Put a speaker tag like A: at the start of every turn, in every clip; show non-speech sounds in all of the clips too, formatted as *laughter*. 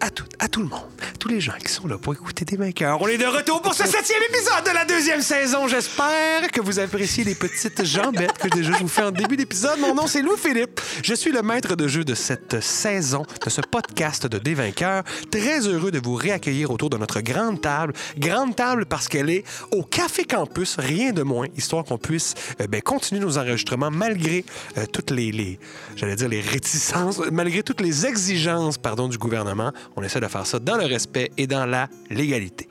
A: à à tout le monde, tous les gens qui sont là pour écouter des vainqueurs. On est de retour pour ce septième épisode de la deuxième saison. J'espère que vous appréciez les petites jambettes que déjà je vous fais en début d'épisode. Mon nom, c'est Louis-Philippe. Je suis le maître de jeu de cette saison, de ce podcast de Des vainqueurs. Très heureux de vous réaccueillir autour de notre grande table. Grande table parce qu'elle est au Café Campus, rien de moins, histoire qu'on puisse euh, ben, continuer nos enregistrements malgré euh, toutes les, les j'allais dire les réticences, malgré toutes les exigences, pardon, du gouvernement on essaie de faire ça dans le respect et dans la légalité.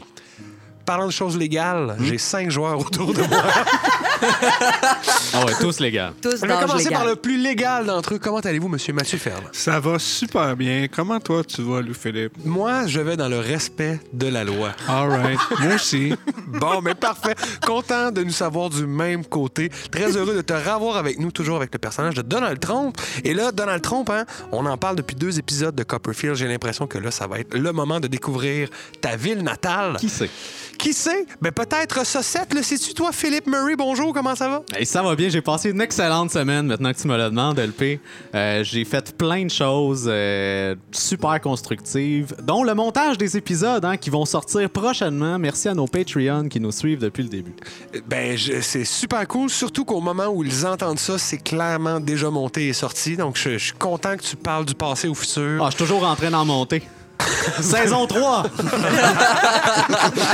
A: Parlant de choses légales, j'ai cinq joueurs autour de moi.
B: Ah ouais, tous légaux.
C: Tous
A: On va
C: d'âge
A: commencer
C: légal.
A: par le plus légal d'entre eux. Comment allez-vous, Monsieur Mathieu Ferme?
D: Ça va super bien. Comment toi, tu vas, Louis-Philippe?
A: Moi, je vais dans le respect de la loi.
D: All right. Moi aussi.
A: Bon, mais parfait. Content de nous savoir du même côté. Très heureux de te revoir avec nous, toujours avec le personnage de Donald Trump. Et là, Donald Trump, hein, on en parle depuis deux épisodes de Copperfield. J'ai l'impression que là, ça va être le moment de découvrir ta ville natale.
B: Qui sait?
A: Qui sait? Ben peut-être Saucette, le sais-tu, toi, Philippe Murray? Bonjour, comment ça va?
B: Hey, ça va bien, j'ai passé une excellente semaine maintenant que tu me le demandes, LP. Euh, j'ai fait plein de choses euh, super constructives, dont le montage des épisodes hein, qui vont sortir prochainement. Merci à nos Patreons qui nous suivent depuis le début.
A: Ben, c'est super cool, surtout qu'au moment où ils entendent ça, c'est clairement déjà monté et sorti. Donc, je, je suis content que tu parles du passé au futur.
B: Ah, je suis toujours en train d'en monter. *laughs* Saison 3!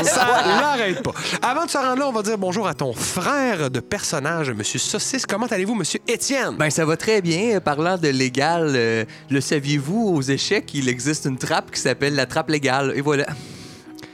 A: Ça l'arrête pas. Avant de se rendre là, on va dire bonjour à ton frère de personnage, Monsieur Saucisse. Comment allez-vous, Monsieur Étienne?
E: Ben, ça va très bien. Parlant de légal, euh, le saviez-vous, aux échecs, il existe une trappe qui s'appelle la trappe légale. Et voilà.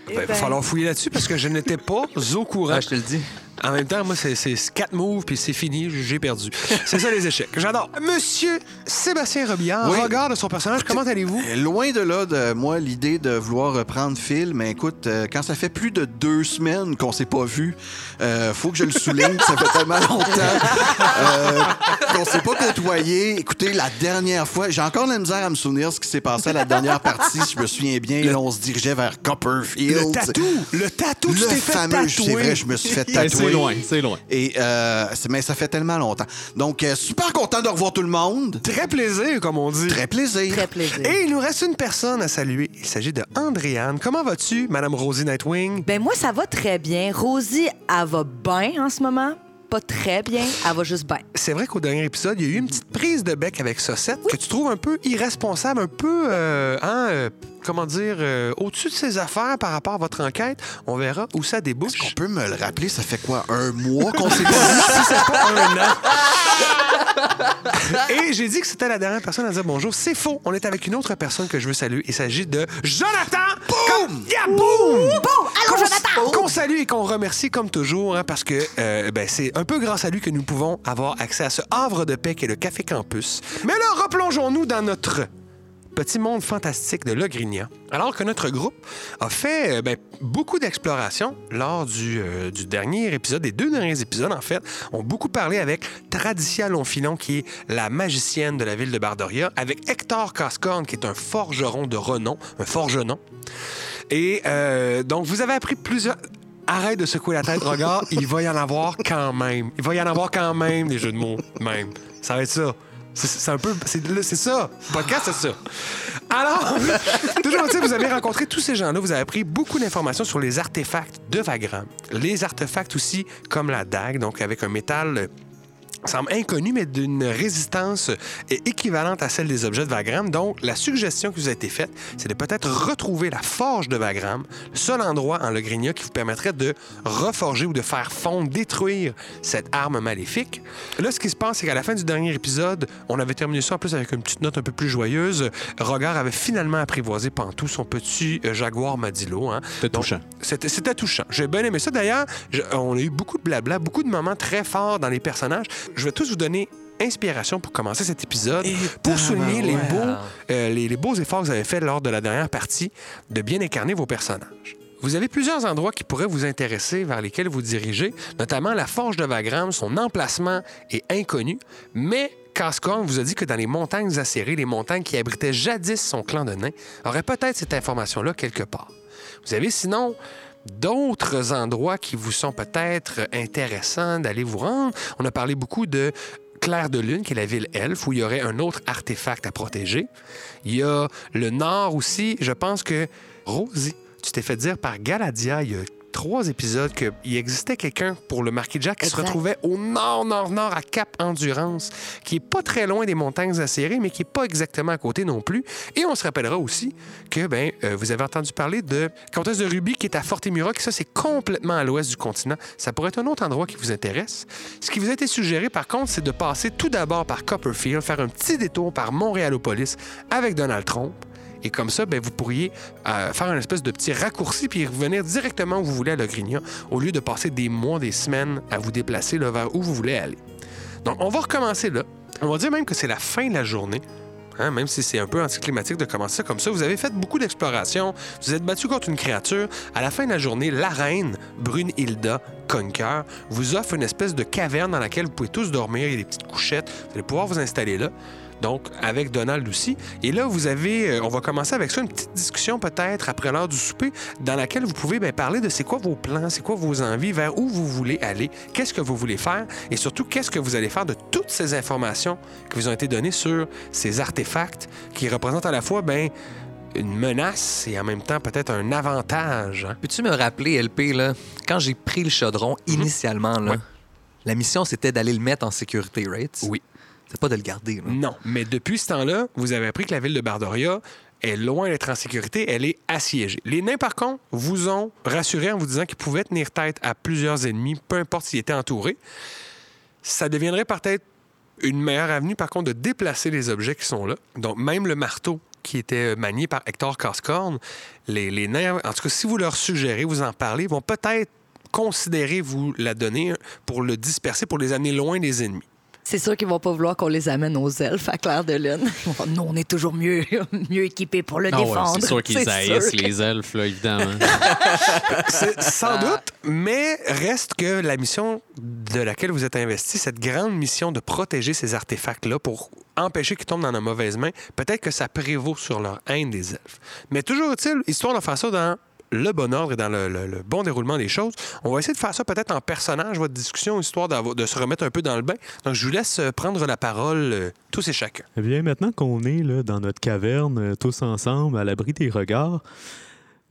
A: Ben, il va falloir fouiller là-dessus parce que je n'étais pas au courant.
E: Ah, je te le dis.
A: En même temps, moi, c'est quatre moves puis c'est fini, j'ai perdu. C'est ça les échecs. J'adore. Monsieur Sébastien Robillard,
F: Oui.
A: regarde son personnage, comment allez-vous?
F: Euh, Loin de là, de moi, l'idée de vouloir reprendre Phil, mais écoute, euh, quand ça fait plus de deux semaines qu'on s'est pas vu, euh, faut que je le souligne, ça fait tellement longtemps euh, qu'on s'est pas côtoyé. Écoutez, la dernière fois, j'ai encore de la misère à me souvenir ce qui s'est passé à la dernière partie, si je me souviens bien. Là, on se dirigeait vers Copperfield.
A: Le tatou! Le tatou, tu
F: Le
A: t'es fait
F: fameux, c'est vrai, je me suis fait tatouer.
B: C'est loin, c'est loin.
F: Et euh, c'est- mais ça fait tellement longtemps. Donc, euh, super content de revoir tout le monde.
A: Très plaisir, comme on dit.
F: Très plaisir.
C: Très plaisir.
A: Et il nous reste une personne à saluer. Il s'agit de Andréane. Comment vas-tu, Madame Rosie Nightwing?
C: Ben moi, ça va très bien. Rosie, elle va bien en ce moment. Pas très bien, elle va juste bien.
A: C'est vrai qu'au dernier épisode, il y a eu une petite prise de bec avec Saucette que tu trouves un peu irresponsable, un peu, euh, hein, euh, comment dire, euh, au-dessus de ses affaires par rapport à votre enquête. On verra où ça débouche.
F: Est-ce qu'on peut me le rappeler? Ça fait quoi? Un mois qu'on s'est *laughs* pas vu?
A: Si c'est pas un an. Et j'ai dit que c'était la dernière personne à dire bonjour. C'est faux. On est avec une autre personne que je veux saluer. Il s'agit de Jonathan. Boum! Yeah, boum!
C: Allô,
A: Qu'on-
C: Jonathan!
A: Qu'on salue et qu'on remercie comme toujours, hein, parce que euh, ben, c'est un peu grâce à lui que nous pouvons avoir accès à ce havre de paix qu'est le Café Campus. Mais là, replongeons-nous dans notre petit monde fantastique de Logrinia. Alors que notre groupe a fait euh, ben, beaucoup d'explorations lors du, euh, du dernier épisode, des deux derniers épisodes en fait, ont beaucoup parlé avec Tradicia Longfilon, qui est la magicienne de la ville de Bardoria, avec Hector Cascorne, qui est un forgeron de renom, un forgenon. Et euh, donc, vous avez appris plusieurs... Arrête de secouer la tête, regarde, il va y en avoir quand même. Il va y en avoir quand même des jeux de mots, même. Ça va être ça. C'est un ça. Le podcast, c'est ça. Alors, *laughs* toujours vous avez rencontré tous ces gens-là. Vous avez appris beaucoup d'informations sur les artefacts de Vagram. Les artefacts aussi, comme la dague, donc avec un métal. Semble inconnu, mais d'une résistance euh, équivalente à celle des objets de Vagram. Donc, la suggestion qui vous a été faite, c'est de peut-être retrouver la forge de Vagram, le seul endroit en Logrinia qui vous permettrait de reforger ou de faire fondre, détruire cette arme maléfique. Là, ce qui se passe, c'est qu'à la fin du dernier épisode, on avait terminé ça en plus avec une petite note un peu plus joyeuse. Rogar avait finalement apprivoisé Pantou, son petit euh, jaguar Madilo. Hein.
B: C'était touchant.
A: C'était, touchant. J'ai bien aimé ça. D'ailleurs, on a eu beaucoup de blabla, beaucoup de moments très forts dans les personnages. Je vais tous vous donner inspiration pour commencer cet épisode, pour souligner les beaux, euh, les, les beaux efforts que vous avez faits lors de la dernière partie de bien incarner vos personnages. Vous avez plusieurs endroits qui pourraient vous intéresser, vers lesquels vous dirigez, notamment la Forge de Vagram. Son emplacement est inconnu, mais Cascorn vous a dit que dans les montagnes acérées, les montagnes qui abritaient jadis son clan de nains, aurait peut-être cette information-là quelque part. Vous avez sinon d'autres endroits qui vous sont peut-être intéressants d'aller vous rendre. On a parlé beaucoup de Clair de Lune, qui est la ville elfe, où il y aurait un autre artefact à protéger. Il y a le nord aussi. Je pense que, Rosie, tu t'es fait dire par Galadia il y a trois épisodes qu'il existait quelqu'un pour le Marquis Jack qui se retrouvait au nord, nord, nord, à Cap Endurance, qui est pas très loin des montagnes acérées, mais qui est pas exactement à côté non plus. Et on se rappellera aussi que, ben, euh, vous avez entendu parler de Comtesse de Ruby qui est à Fortemura, qui ça, c'est complètement à l'ouest du continent. Ça pourrait être un autre endroit qui vous intéresse. Ce qui vous a été suggéré, par contre, c'est de passer tout d'abord par Copperfield, faire un petit détour par Montréalopolis avec Donald Trump. Et comme ça, ben, vous pourriez euh, faire un espèce de petit raccourci puis revenir directement où vous voulez à Logrinia, au lieu de passer des mois, des semaines à vous déplacer vers où vous voulez aller. Donc, on va recommencer là. On va dire même que c'est la fin de la journée. Hein, même si c'est un peu anticlimatique de commencer comme ça, vous avez fait beaucoup d'exploration, vous êtes battu contre une créature. À la fin de la journée, la reine, Brunhilda Conquer, vous offre une espèce de caverne dans laquelle vous pouvez tous dormir, il y a des petites couchettes, vous allez pouvoir vous installer là. Donc, avec Donald aussi. Et là, vous avez, euh, on va commencer avec ça, une petite discussion peut-être après l'heure du souper, dans laquelle vous pouvez ben, parler de c'est quoi vos plans, c'est quoi vos envies, vers où vous voulez aller, qu'est-ce que vous voulez faire, et surtout, qu'est-ce que vous allez faire de toutes ces informations qui vous ont été données sur ces artefacts qui représentent à la fois, ben, une menace et en même temps peut-être un avantage. hein.
E: Peux-tu me rappeler, LP, là, quand j'ai pris le chaudron, initialement, là, la mission, c'était d'aller le mettre en sécurité, right?
A: Oui.
E: C'est pas de le garder.
A: Non, mais depuis ce temps-là, vous avez appris que la ville de Bardoria est loin d'être en sécurité, elle est assiégée. Les nains, par contre, vous ont rassuré en vous disant qu'ils pouvaient tenir tête à plusieurs ennemis, peu importe s'ils étaient entourés. Ça deviendrait peut-être une meilleure avenue, par contre, de déplacer les objets qui sont là. Donc, même le marteau qui était manié par Hector Cascorn, les, les nains, en tout cas, si vous leur suggérez, vous en parlez, vont peut-être considérer vous la donner pour le disperser, pour les amener loin des ennemis.
C: C'est sûr qu'ils vont pas vouloir qu'on les amène aux elfes à Clair de Lune. Nous, on est toujours mieux, *laughs* mieux équipés pour le
B: Ah ouais,
C: défendre.
B: c'est sûr qu'ils
C: C'est
B: haïssent les elfes, là, évidemment. *laughs*
A: Sans doute, mais reste que la mission de laquelle vous êtes investi, cette grande mission de protéger ces artefacts-là pour empêcher qu'ils tombent dans de mauvaises mains, peut-être que ça prévaut sur leur haine des elfes. Mais toujours est-il, histoire de faire ça dans le bon ordre et dans le, le- le bon déroulement des choses, on va essayer de faire ça peut-être en personnage, votre discussion, histoire de se remettre un peu dans le bain. Donc, je vous laisse euh, prendre la parole, euh, tous et chacun.
G: Eh bien, maintenant qu'on est là, dans notre caverne, euh, tous ensemble, à l'abri des regards,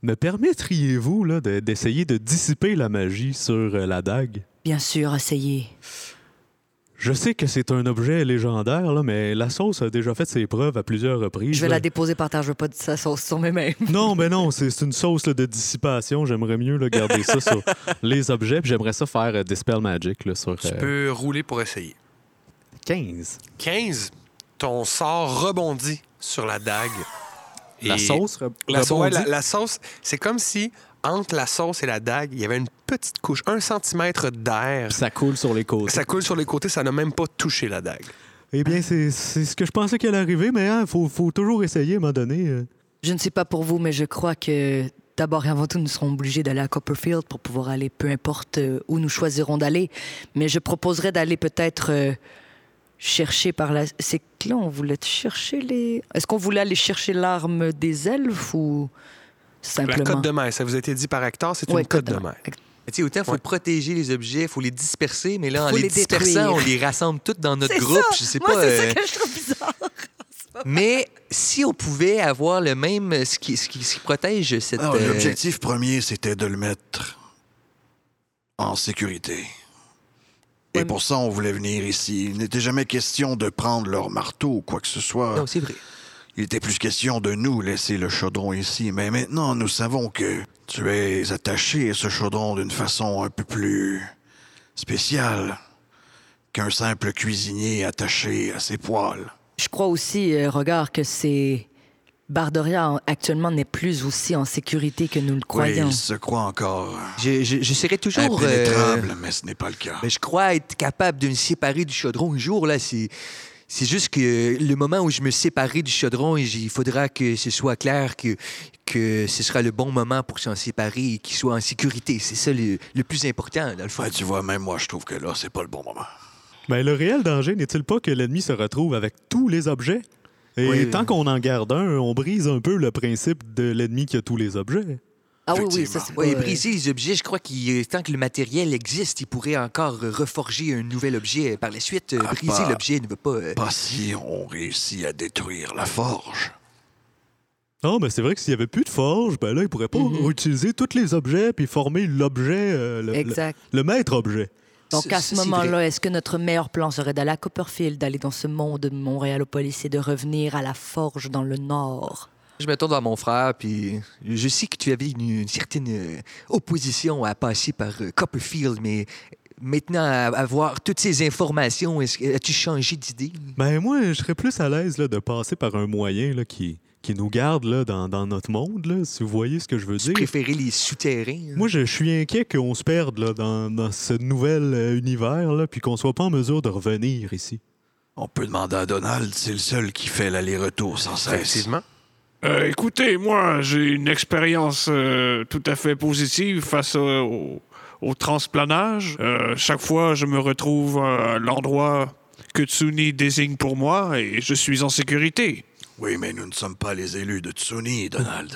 G: me permettriez-vous de- d'essayer de dissiper la magie sur euh, la dague?
C: Bien sûr, essayez.
G: Je sais que c'est un objet légendaire, là, mais la sauce a déjà fait ses preuves à plusieurs reprises.
C: Je vais
G: là.
C: la déposer par terre. Je veux pas de sa sauce sur mes mains.
G: Non, *laughs* mais non, c'est une sauce là, de dissipation. J'aimerais mieux là, garder ça sur *laughs* les objets. Puis j'aimerais ça faire euh, Dispel Magic là, sur
A: Tu
G: euh,
A: peux rouler pour essayer.
G: 15.
A: 15, ton sort rebondit sur la dague.
G: La sauce re-
A: La, sau- ouais,
G: rebondit?
A: la- la sauce, c'est comme si entre la sauce et la dague, il y avait une petite couche, un centimètre d'air.
G: Ça coule sur les côtés.
A: Ça coule sur les côtés, ça n'a même pas touché la dague.
G: Eh bien, c'est ce que je pensais qu'elle allait arriver, mais il faut, faut toujours essayer à un moment donné. euh.
C: Je ne sais pas pour vous, mais je crois que d'abord et avant tout, nous serons obligés d'aller à Copperfield pour pouvoir aller peu importe euh, où nous choisirons d'aller. Mais je proposerais d'aller peut-être euh, chercher par la. C'est que là, on voulait chercher les. Est-ce qu'on voulait aller chercher l'arme des elfes ou simplement.
A: La cote de mer, ça vous a été dit par hectare, c'est
C: Ouais,
A: une cote de
C: de
A: mer.
E: Tu sais, autant il faut
A: Ouais.
E: protéger les objets, il faut les disperser, mais là, en les,
C: les
E: dispersant,
C: détruire.
E: on les rassemble toutes dans notre groupe.
C: ça!
E: Je sais
C: Moi,
E: pas.
C: c'est
E: euh,
C: ça que je trouve bizarre.
E: Mais si on pouvait avoir le même. Ce qui, ce qui, ce qui protège cette.
F: Alors,
E: euh,
F: L'objectif premier, c'était de le mettre en sécurité. Et pour ça, on voulait venir ici. Il n'était jamais question de prendre leur marteau ou quoi que ce soit.
E: Non, c'est vrai.
F: Il était plus question de nous laisser le chaudron ici. Mais maintenant, nous savons que tu es attaché à ce chaudron d'une façon un peu plus spéciale qu'un simple cuisinier attaché à ses poils.
C: Je crois aussi, euh, regarde, que c'est. Bardoria en- actuellement n'est plus aussi en sécurité que nous le
F: Oui,
C: croyons.
F: il se croit encore
E: Je, je, je serais toujours. euh,
F: impénétrable, mais ce n'est pas le cas.
E: ben, je crois être capable de me séparer du chaudron un jour. Là, c'est. C'est juste que le moment où je me séparerai du chaudron, il il faudra que ce soit clair que, que ce sera le bon moment pour s'en séparer et qu'il soit en sécurité. C'est ça le, le plus important, dans le fond.
F: Ouais, tu vois, même moi, je trouve que là, c'est pas le bon moment.
G: Ben, le réel danger n'est-il pas que l'ennemi se retrouve avec tous les objets? Et
E: Oui.
G: tant qu'on en garde un, on brise un peu le principe de l'ennemi qui a tous les objets.
C: Ah oui, oui, ça c'est
E: Oui,
C: pas, euh,
E: briser les objets, je crois qu'il tant que le matériel existe, il pourrait encore euh, reforger un nouvel objet par la suite. Euh,
F: Ah,
E: briser
F: pas-
E: l'objet ne veut pas. euh,
F: Pas si on réussit à détruire la forge.
G: Ah, mais c'est vrai que s'il y avait plus de forge, ben là, il pourrait pas
C: Mhm.
G: réutiliser tous les objets puis former l'objet, euh, le, le maître-objet.
C: Donc
E: C'est-
C: à ce moment-là, est-ce que notre meilleur plan serait d'aller à Copperfield, d'aller dans ce monde de Montréalopolis et de revenir à la forge dans le nord?
E: Je me tourne vers mon frère, puis je sais que tu avais une, une certaine euh, opposition à passer par euh, Copperfield, mais maintenant, à avoir toutes ces informations, est-ce que- as-tu changé d'idée?
G: Ben moi, je serais plus à l'aise là, de passer par un moyen là, qui, qui nous garde là, dans, dans notre monde, là, si vous voyez ce que je veux
E: Tu
G: dire.
E: préférais les souterrains? hein?
G: Moi, je, je suis inquiet qu'on se perde là, dans, dans ce nouvel euh, univers, là, puis qu'on soit pas en mesure de revenir ici.
F: On peut demander à Donald, c'est le seul qui fait l'aller-retour sans cesse.
A: Effectivement.
D: Euh, écoutez, moi, j'ai une expérience euh, tout à fait positive face euh, au, au transplanage. Euh, chaque fois, je me retrouve à l'endroit que Tsuni désigne pour moi et je suis en sécurité.
F: Oui, mais nous ne sommes pas les élus de Tsuni, Donald.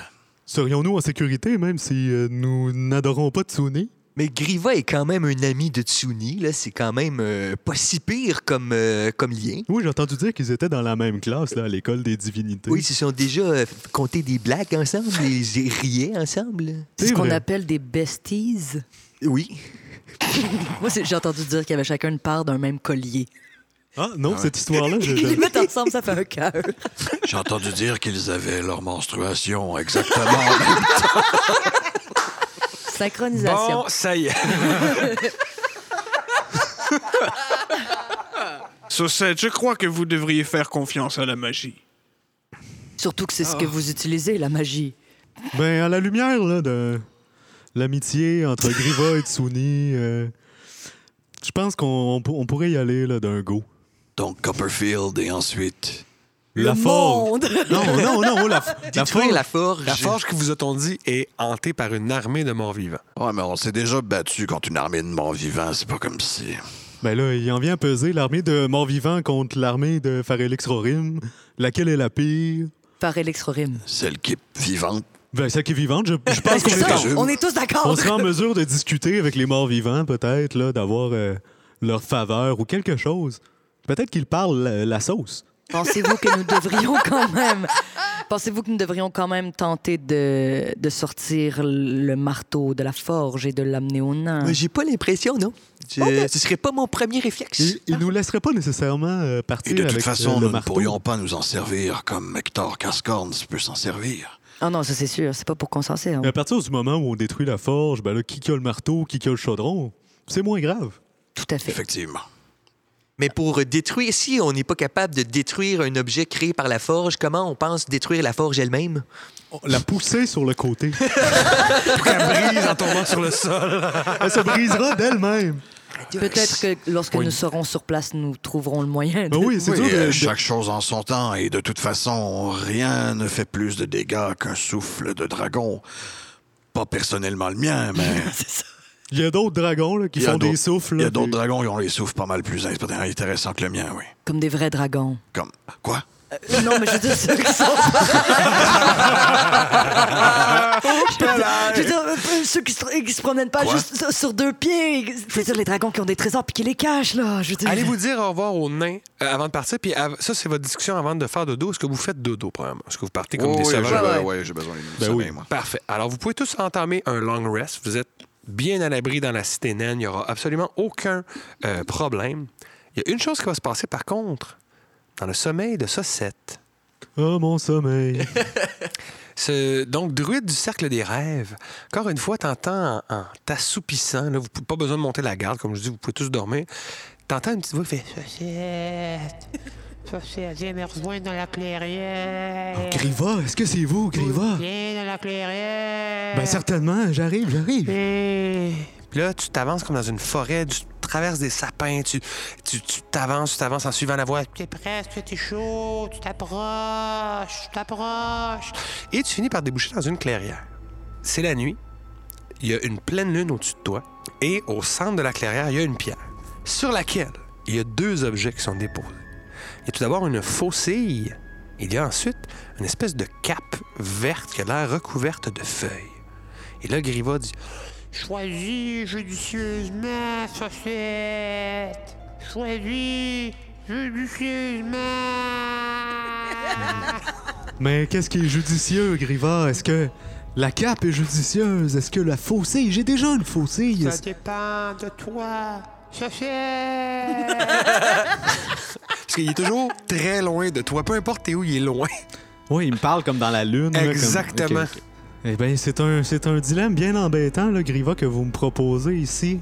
G: Serions-nous en sécurité même si euh, nous n'adorons pas Tsuni?
E: Mais Griva est quand même un ami de Tsuni, là. C'est quand même euh, pas si pire comme, euh, comme lien.
G: Oui, j'ai entendu dire qu'ils étaient dans la même classe là, à l'école des divinités.
E: Oui, ils se sont déjà euh, compté des blagues ensemble, *laughs* ils riaient ensemble.
C: C'est ce qu'on
G: vrai.
C: appelle des besties.
E: Oui. *laughs*
C: Moi, c'est- j'ai entendu dire qu'il y avait chacun une part d'un même collier.
G: Ah non, cette histoire-là, je, *laughs*
C: Ils les mettent ensemble, ça fait un cœur.
F: J'ai entendu dire qu'ils avaient leur menstruation exactement. en même
C: Synchronisation.
A: Bon, ça y est. *laughs*
D: Saucette, je crois que vous devriez faire confiance à la magie.
C: Surtout que c'est ce que vous utilisez, la magie.
G: Ben, à la lumière là, de l'amitié entre Griva et Tsuni, euh, je pense qu'on on pour- on pourrait y aller là, d'un go.
F: Donc Copperfield et ensuite.
G: La
C: Le
G: forge.
C: monde!
G: Non, non, non, la, *laughs* forge.
E: la forge.
A: La forge que vous a-t-on dit est hantée par une armée de morts-vivants.
F: Ouais, mais on s'est déjà battu contre une armée de morts vivants. C'est pas comme si.
G: Ben là, il en vient peser l'armée de morts-vivants contre l'armée de Pharelix Rorim. Laquelle est la pire?
C: Par Rorim.
F: Celle qui est vivante.
G: Ben, celle qui est vivante, je, je pense *laughs* qu'on est,
C: ça, on est tous d'accord.
G: on sera en mesure de discuter avec les morts-vivants, peut-être, là, d'avoir euh, leur faveur ou quelque chose. Peut-être qu'ils parlent la, la sauce.
C: Pensez-vous que nous devrions quand même... Pensez-vous que nous devrions quand même tenter de, de sortir le marteau de la forge et de l'amener au nain?
E: Mais J'ai pas l'impression, non. Je- Ce serait pas mon premier réflexe.
G: Ils, ils nous laisseraient pas nécessairement euh,
F: Et
G: partir
F: de toute
G: avec
F: façon,
G: euh, le
F: nous ne pourrions pas nous en servir comme Hector Cascorn peut s'en servir.
C: Ah non, ça c'est sûr, c'est pas pour qu'on s'en sert.
G: Mais à partir du moment où on détruit la forge, ben là, qui qui a le marteau, qui qui a le chaudron, c'est moins grave.
C: Tout à fait.
F: Effectivement.
E: Mais pour détruire, si on n'est pas capable de détruire un objet créé par la forge, comment on pense détruire la forge elle-même?
G: La pousser sur le côté. *laughs*
A: Pour qu'elle brise en tombant sur le sol.
G: Elle se brisera d'elle-même.
C: Peut-être que lorsque
G: Oui.
C: nous serons sur place, nous trouverons le moyen de...
G: Ben oui, c'est
F: Oui,
G: de-
F: euh,
G: de-
F: chaque chose en son temps, et de toute façon, rien ne fait plus de dégâts qu'un souffle de dragon. Pas personnellement le mien, mais *laughs*
C: C'est ça.
G: Il y a d'autres dragons là, qui font des souffles.
F: il y
G: là,
F: a d'autres
G: puis-
F: dragons qui ont les souffles pas mal plus intéressants que le mien, oui.
C: Comme des vrais dragons.
F: Comme. Quoi?
C: Euh, non, mais je veux dire ceux qui sont... *laughs* je veux dire, euh, ceux qui se, qui se promènent pas
F: Quoi?
C: juste sur, sur deux pieds. Je veux dire, les dragons qui ont des trésors puis qui les cachent, là. Je veux dire...
A: Allez vous dire au revoir aux nains euh, avant de partir? Puis av- ça, c'est votre discussion avant de faire dodo. Est-ce que vous faites dodo, premièrement? Est-ce que vous partez comme
F: Oh,
A: des
F: oui,
A: sauvages?
F: j'ai- besoin d'une
G: Ben oui.
A: Parfait. Alors, vous pouvez tous entamer un long rest. Vous êtes bien à l'abri dans la cité naine. Il n'y aura absolument aucun euh, problème. Il y a une chose qui va se passer, par contre, dans le sommeil de Saucette.
G: Oh, mon sommeil. *laughs*
A: Ce, donc, druide du cercle des rêves. Encore une fois, t'entends en, en t'assoupissant, là, vous n'avez pas besoin de monter la garde, comme je dis, vous pouvez tous dormir. T'entends une petite voix qui fait
H: Saucette, Saucette, viens me rejoindre dans la clairière.
G: Griva, est-ce que c'est vous, Griva?
H: Viens dans la clairière.
G: Ben certainement, j'arrive, j'arrive.
H: Viens.
A: Puis là, tu t'avances comme dans une forêt, tu traverses des sapins, tu tu- tu t'avances, tu t'avances en suivant la voie.
H: T'es presque, t'es chaud, tu t'approches, tu t'approches.
A: Et tu finis par déboucher dans une clairière. C'est la nuit. Il y a une pleine lune au-dessus de toi. Et au centre de la clairière, il y a une pierre sur laquelle il y a deux objets qui sont déposés. Il y a tout d'abord une faucille. Il y a ensuite une espèce de cape verte qui a l'air recouverte de feuilles. Et là, Griva dit
H: Choisis judicieusement, Saucette. Choisis judicieusement. *laughs*
G: Mais qu'est-ce qui est judicieux, Griva? Est-ce que la cape est judicieuse? Est-ce que la faucille? J'ai déjà une faucille.
H: Ça dépend de toi, Saucette. *laughs*
A: Parce qu'il est toujours très loin de toi. Peu importe t'es où, il est loin.
G: Oui, il me parle comme dans la lune. là, comme-
A: Exactement.
G: Eh bien, c'est un, c'est un dilemme bien embêtant, là, Griva, que vous me proposez ici.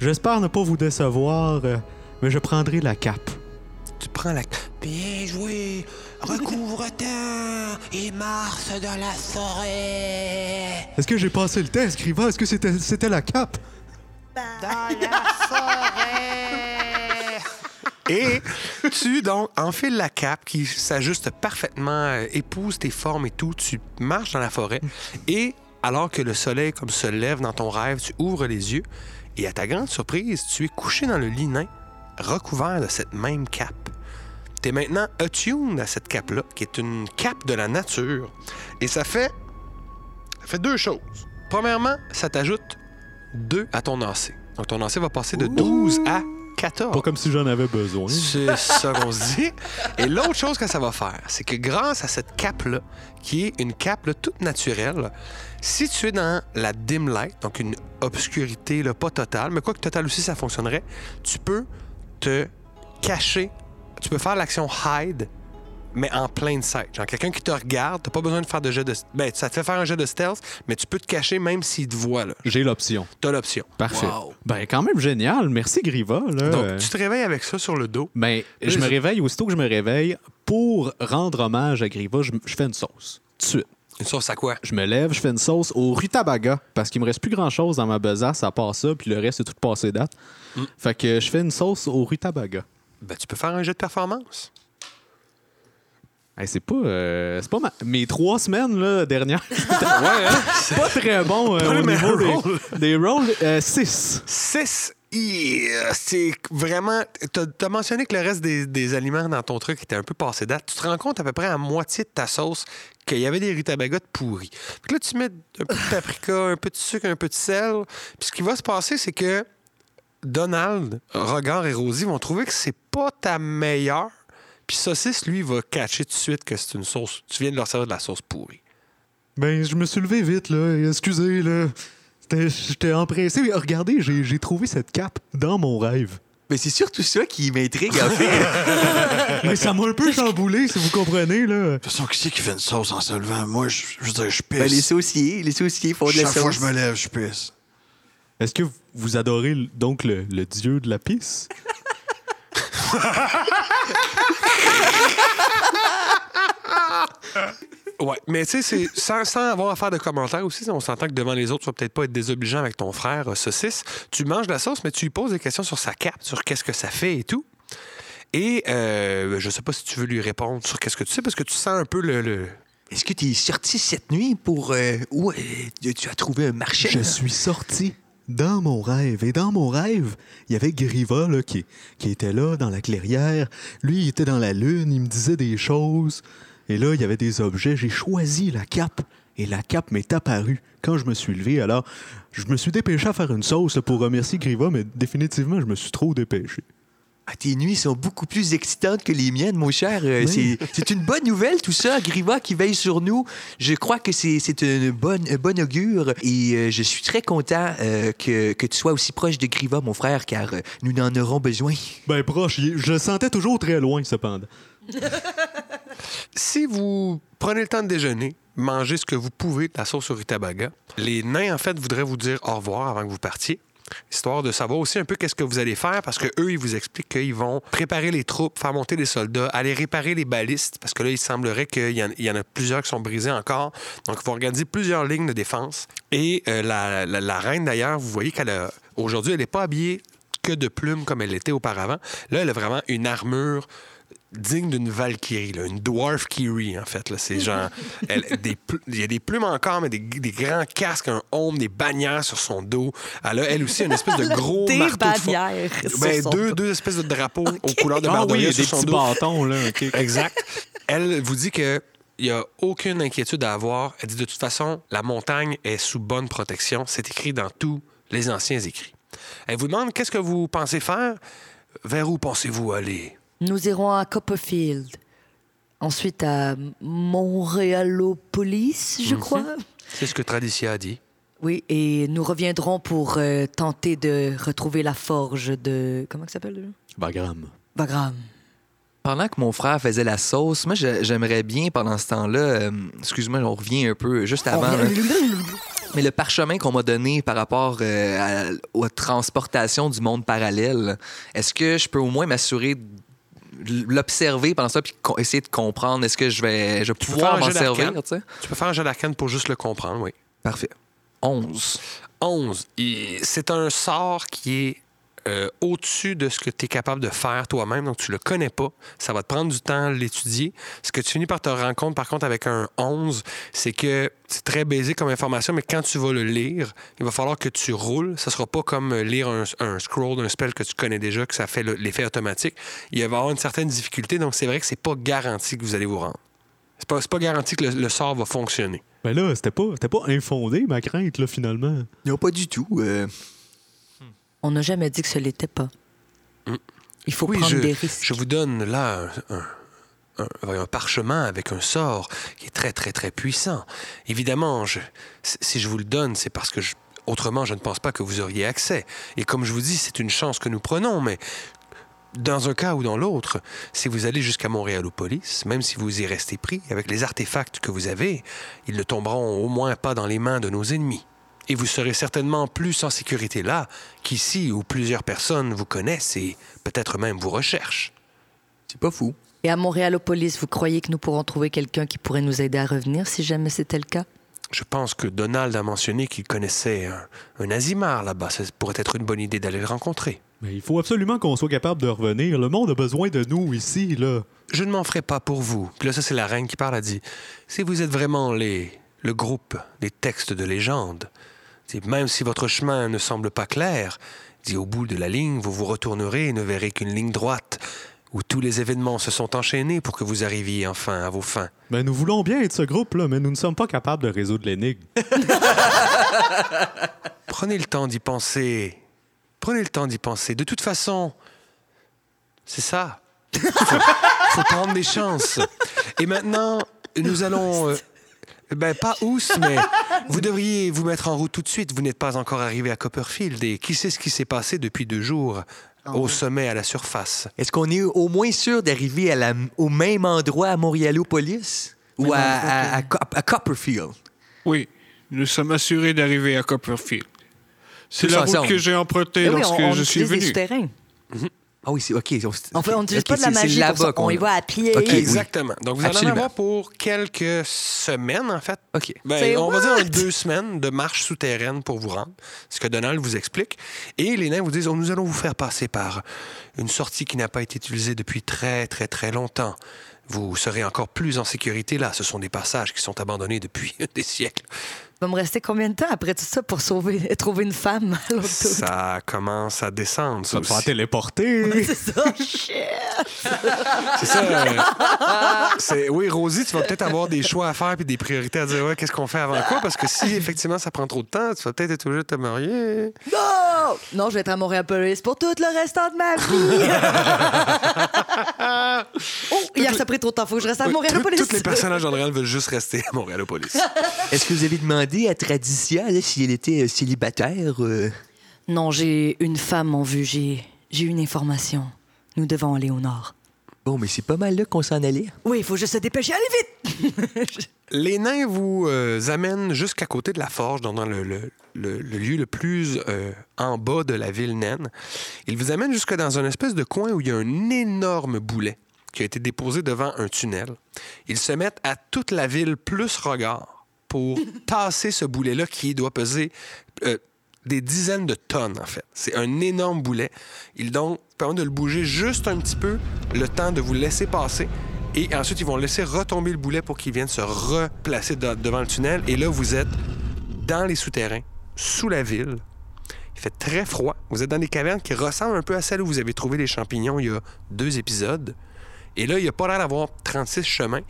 G: J'espère ne pas vous décevoir, euh, mais je prendrai la cape.
A: Tu prends la.
H: Bien joué. Recouvre-toi et marche dans la forêt.
G: Est-ce que j'ai passé le test, Griva? Est-ce que c'était, c'était la cape?
H: Dans la forêt.
A: Et tu, donc, enfiles la cape qui s'ajuste parfaitement, euh, épouse tes formes et tout. Tu marches dans la forêt. Et alors que le soleil, comme se lève dans ton rêve, tu ouvres les yeux. Et à ta grande surprise, tu es couché dans le lit recouvert de cette même cape. Tu es maintenant attuned à cette cape-là, qui est une cape de la nature. Et ça fait, fait deux choses. Premièrement, ça t'ajoute 2 à ton AC. Donc ton AC va passer de 12 à 14.
G: Pas comme si j'en avais besoin.
A: C'est ça qu'on se dit. Et l'autre chose que ça va faire, c'est que grâce à cette cape-là, qui est une cape là, toute naturelle, si tu es dans la dim light, donc une obscurité là, pas totale, mais quoi que totale aussi, ça fonctionnerait, tu peux te cacher. Tu peux faire l'action hide, mais en plain sight. Genre quelqu'un qui te regarde, t'as pas besoin de faire de jet de... Ben, ça te fait faire un jet de stealth, mais tu peux te cacher même s'il te voit. là.
B: J'ai l'option.
A: T'as l'option.
B: Parfait.
E: Wow.
B: Ben, quand même génial. Merci, Griva. Là.
A: Donc, tu te réveilles avec ça sur le dos.
B: Ben, je me réveille, aussitôt que je me réveille, pour rendre hommage à Griva, je, je fais une sauce. Tout de suite.
A: Une sauce à quoi?
B: Je me lève, je fais une sauce au rutabaga parce qu'il me reste plus grand chose dans ma besace à part ça, puis le reste c'est tout passé date. Fait que je fais une sauce au rutabaga.
A: Ben, tu peux faire un jet de performance.
B: Hey, c'est pas, euh, c'est pas ma- mes trois semaines là, dernières. *laughs* ouais, hein? C'est pas très bon euh,
A: Pas
B: au niveau des, des rolls. 6.
A: 6. C'est vraiment. T'as as mentionné que le reste des, des aliments dans ton truc était un peu passé date. Tu te rends compte à peu près à moitié de ta sauce qu'il y avait des rutabagas de pourris. Que là, tu mets un peu de paprika, un peu de sucre, un peu de sel. Puis ce qui va se passer, c'est que Donald, Regard et Rosie vont trouver que c'est pas ta meilleure. Puis Saucisse, lui, va catcher tout de suite que c'est une sauce. Tu viens de leur servir de la sauce pourrie.
G: Ben, je me suis levé vite, là. Excusez, là. J'étais empressé. Regardez, j'ai j'ai trouvé cette cape dans mon rêve.
E: Mais c'est surtout ça qui m'intrigue, en fait. *laughs*
G: Mais ça m'a un peu chamboulé, si vous comprenez, là.
F: De toute façon, qui c'est qui fait une sauce en se levant? Moi, je, je veux dire, je pisse.
E: Ben, les sauciers, les sauciers font de la
F: Chaque fois que
E: sauce.
F: je me lève, je pisse.
G: Est-ce que vous adorez donc le, le dieu de la pisse? *laughs* *laughs*
A: Ouais, mais tu sais, c'est- sans, sans avoir à faire de commentaires aussi, on s'entend que devant les autres, tu vas peut-être pas être désobligeant avec ton frère euh, saucisse. Tu manges de la sauce, mais tu lui poses des questions sur sa cape, sur qu'est-ce que ça fait et tout. Et euh, je sais pas si tu veux lui répondre sur qu'est-ce que tu sais, parce que tu sens un peu le. le-
E: Est-ce que tu es sorti cette nuit pour... euh, où euh, tu as trouvé un marché?
G: Je suis sorti dans mon rêve. Et dans mon rêve, il y avait Griva qui, qui était là dans la clairière. Lui, il était dans la lune, il me disait des choses. Et là, il y avait des objets. J'ai choisi la cape. Et la cape m'est apparue quand je me suis levé. Alors, je me suis dépêché à faire une sauce pour remercier Griva, mais définitivement, je me suis trop dépêché.
E: Ah, tes nuits sont beaucoup plus excitantes que les miennes, mon cher. Euh,
G: Oui.
E: c'est- une bonne nouvelle, tout ça. Griva qui veille sur nous. Je crois que c'est une bonne, un bon augure. Et euh, je suis très content euh, que, que tu sois aussi proche de Griva, mon frère, car euh, nous en aurons besoin.
G: Ben, proche, je le sentais toujours très loin, cependant.
A: Si vous prenez le temps de déjeuner, mangez ce que vous pouvez de la sauce au rutabaga, les nains, en fait, voudraient vous dire au revoir avant que vous partiez. Histoire de savoir aussi un peu qu'est-ce que vous allez faire, parce que eux, ils vous expliquent qu'ils vont préparer les troupes, faire monter les soldats, aller réparer les balistes, parce que là, il semblerait qu'il y, en- il y en a plusieurs qui sont brisés encore. Donc, ils vont organiser plusieurs lignes de défense. Et euh, la, reine, d'ailleurs, vous voyez qu'elle. Aujourd'hui, elle n'est pas habillée que de plumes comme elle l'était auparavant. Là, elle a vraiment une armure digne d'une Valkyrie, là, une Dwarf Kyrie, en fait. là. C'est genre. *laughs* elle- des pl- il y a des plumes encore, mais des, des grands casques, un homme, des bannières sur son dos. Elle a, elle aussi, une espèce de *laughs* gros
C: Des
A: marteau de fo-
C: bannières sur
A: Ben,
C: son
A: deux,
C: dos.
A: deux espèces de drapeaux aux couleurs de
B: Ah oui, petits
A: dos.
B: bâtons, là. OK.
A: Exact. Elle vous dit que il n'y a aucune inquiétude à avoir. Elle dit de toute façon, la montagne est sous bonne protection. C'est écrit dans tous les anciens écrits. Elle vous demande qu'est-ce que vous pensez faire? Vers où pensez-vous aller?
C: Nous irons à Copperfield. Ensuite à Montréalopolis, je crois.
A: C'est ce que Traditia a dit.
C: Oui, et nous reviendrons pour euh, tenter de retrouver la forge de... Comment ça s'appelle? déjà?
G: Bagram.
C: Bagram.
E: Pendant que mon frère faisait la sauce, moi, j'aimerais bien, pendant ce temps-là, euh, excuse-moi, on revient un peu juste avant. là. Mais le parchemin qu'on m'a donné par rapport euh, à- aux transportations du monde parallèle, est-ce que je peux au moins m'assurer de l'observer pendant ça puis essayer de comprendre est-ce que je vais, je vais pouvoir m'en servir, tu
A: peux faire un jet d'arcane pour juste le comprendre, oui.
E: Parfait. 11.
A: 11. Et C'est un sort qui est euh, au-dessus de ce que tu es capable de faire toi-même, donc tu le connais pas. Ça va te prendre du temps à l'étudier. Ce que tu finis par te rendre compte, par contre, avec un 11, c'est que c'est très basique comme information, mais quand tu vas le lire, il va falloir que tu roules. Ça sera pas comme euh, lire un, un scroll d'un spell que tu connais déjà, que ça fait le- l'effet automatique. Il va y avoir une certaine difficulté, donc c'est vrai que c'est pas garanti que vous allez vous rendre. C'est pas, c'est pas garanti que le, le sort va fonctionner.
G: Ben là, c'était pas, pas infondé, ma crainte, là, finalement.
E: Non, pas du tout. euh,
C: On n'a jamais dit que ce l'était pas.
A: Mm.
C: Il faut
A: Oui,
C: prendre
A: je,
C: des risques.
A: je vous donne là un, un- un- un parchemin avec un sort qui est très, très, très puissant. Évidemment, je- si si je vous le donne, c'est parce que je- autrement, je ne pense pas que vous auriez accès. Et comme je vous dis, c'est une chance que nous prenons, mais dans un cas ou dans l'autre, si vous allez jusqu'à Montréalopolis, même si vous y restez pris, avec les artefacts que vous avez, ils ne tomberont au moins pas dans les mains de nos ennemis. Et vous serez certainement plus en sécurité là qu'ici où plusieurs personnes vous connaissent et peut-être même vous recherchent.
E: c'est pas fou.
C: Et à Montréalopolis, vous croyez que nous pourrons trouver quelqu'un qui pourrait nous aider à revenir si jamais c'était le cas?
A: Je pense que Donald a mentionné qu'il connaissait un, un Azimar là-bas. Ça pourrait être une bonne idée d'aller le rencontrer.
G: Mais il faut absolument qu'on soit capable de revenir. Le monde a besoin de nous ici, là.
A: Je ne m'en ferai pas pour vous. Puis là, ça, c'est la reine qui parle. Elle dit Si vous êtes vraiment les, le groupe des textes de légende, dit, même si votre chemin ne semble pas clair, dit au bout de la ligne, vous vous retournerez et ne verrez qu'une ligne droite où tous les événements se sont enchaînés pour que vous arriviez enfin à vos fins.
G: Ben, nous voulons bien être ce groupe-là, mais nous ne sommes pas capables de résoudre l'énigme. *laughs*
A: Prenez le temps d'y penser. Prenez le temps d'y penser. De toute façon, c'est ça. Faut, faut prendre des chances. Et maintenant, nous allons. euh, ben, pas ous, mais *laughs* vous devriez vous mettre en route tout de suite. Vous n'êtes pas encore arrivé à Copperfield. Et qui sait ce qui s'est passé depuis deux jours au sommet, à la surface?
E: Est-ce qu'on est au moins sûr d'arriver à la- au même endroit à Montréalopolis? Ou à, à- à à Copperfield?
D: Oui, nous sommes assurés d'arriver à Copperfield. C'est la route que j'ai empruntée
C: Eh oui,
D: lorsque
C: on, on
D: je suis
C: utilise des
D: venu.
C: souterrains.
E: Ah oui, c'est OK.
C: En fait, on n'utilise
E: Ok,
C: pas de la magie pour ça. On y va à pied.
E: Ok, oui.
A: Exactement. Donc, vous allez en avoir pour quelques semaines, en fait.
E: OK.
A: Ben, on va dire deux semaines de marche souterraine pour vous rendre, ce que Donald vous explique. Et les nains vous disent, oh, nous allons vous faire passer par une sortie qui n'a pas été utilisée depuis très, très, très longtemps. Vous serez encore plus en sécurité là. Ce sont des passages qui sont abandonnés depuis *laughs* des siècles.
C: Va me rester combien de temps après tout ça pour sauver, *laughs* trouver une femme *laughs* à l'autre bout?
A: Ça commence à descendre. Ça
G: Ça
A: aussi.
G: téléporter.
C: C'est ça, shit!
A: C'est ça. euh, oui, Rosie, tu vas peut-être avoir des choix à faire puis des priorités à dire, ouais, qu'est-ce qu'on fait avant quoi? Parce que si effectivement ça prend trop de temps, tu vas peut-être être obligé de te marier.
C: Non! Non, je vais être à Montréal-Police pour tout le restant de ma vie! *laughs* oh, hier, ça a pris trop de temps. Faut que je reste à
A: Oui,
C: Montréal-Police.
A: tous- les personnages en réel veulent juste rester à Montréalopolis.
E: Est-ce que vous avez demandé à Traditia là, si elle était euh, célibataire? euh?
C: Non, j'ai une femme en vue. J'ai j'ai une information. Nous devons aller au nord.
E: Bon, mais c'est pas mal là qu'on s'en allait.
C: Oui, il faut juste se dépêcher. Allez vite! *laughs*
A: Les nains vous euh, amènent jusqu'à côté de la forge, dans, dans le, le- le- le lieu le plus euh, en bas de la ville naine. Ils vous amènent jusque dans un espèce de coin où il y a un énorme boulet qui a été déposé devant un tunnel. Ils se mettent à toute la ville plus regard pour tasser ce boulet-là qui doit peser euh, des dizaines de tonnes, en fait. C'est un énorme boulet. Ils donc permettent de le bouger juste un petit peu, le temps de vous laisser passer. Et ensuite, ils vont laisser retomber le boulet pour qu'il vienne se replacer de- devant le tunnel. Et là, vous êtes dans les souterrains, sous la ville. Il fait très froid. Vous êtes dans des cavernes qui ressemblent un peu à celles où vous avez trouvé les champignons il y a deux épisodes. Et là, il n'y a pas l'air d'avoir 36 chemins.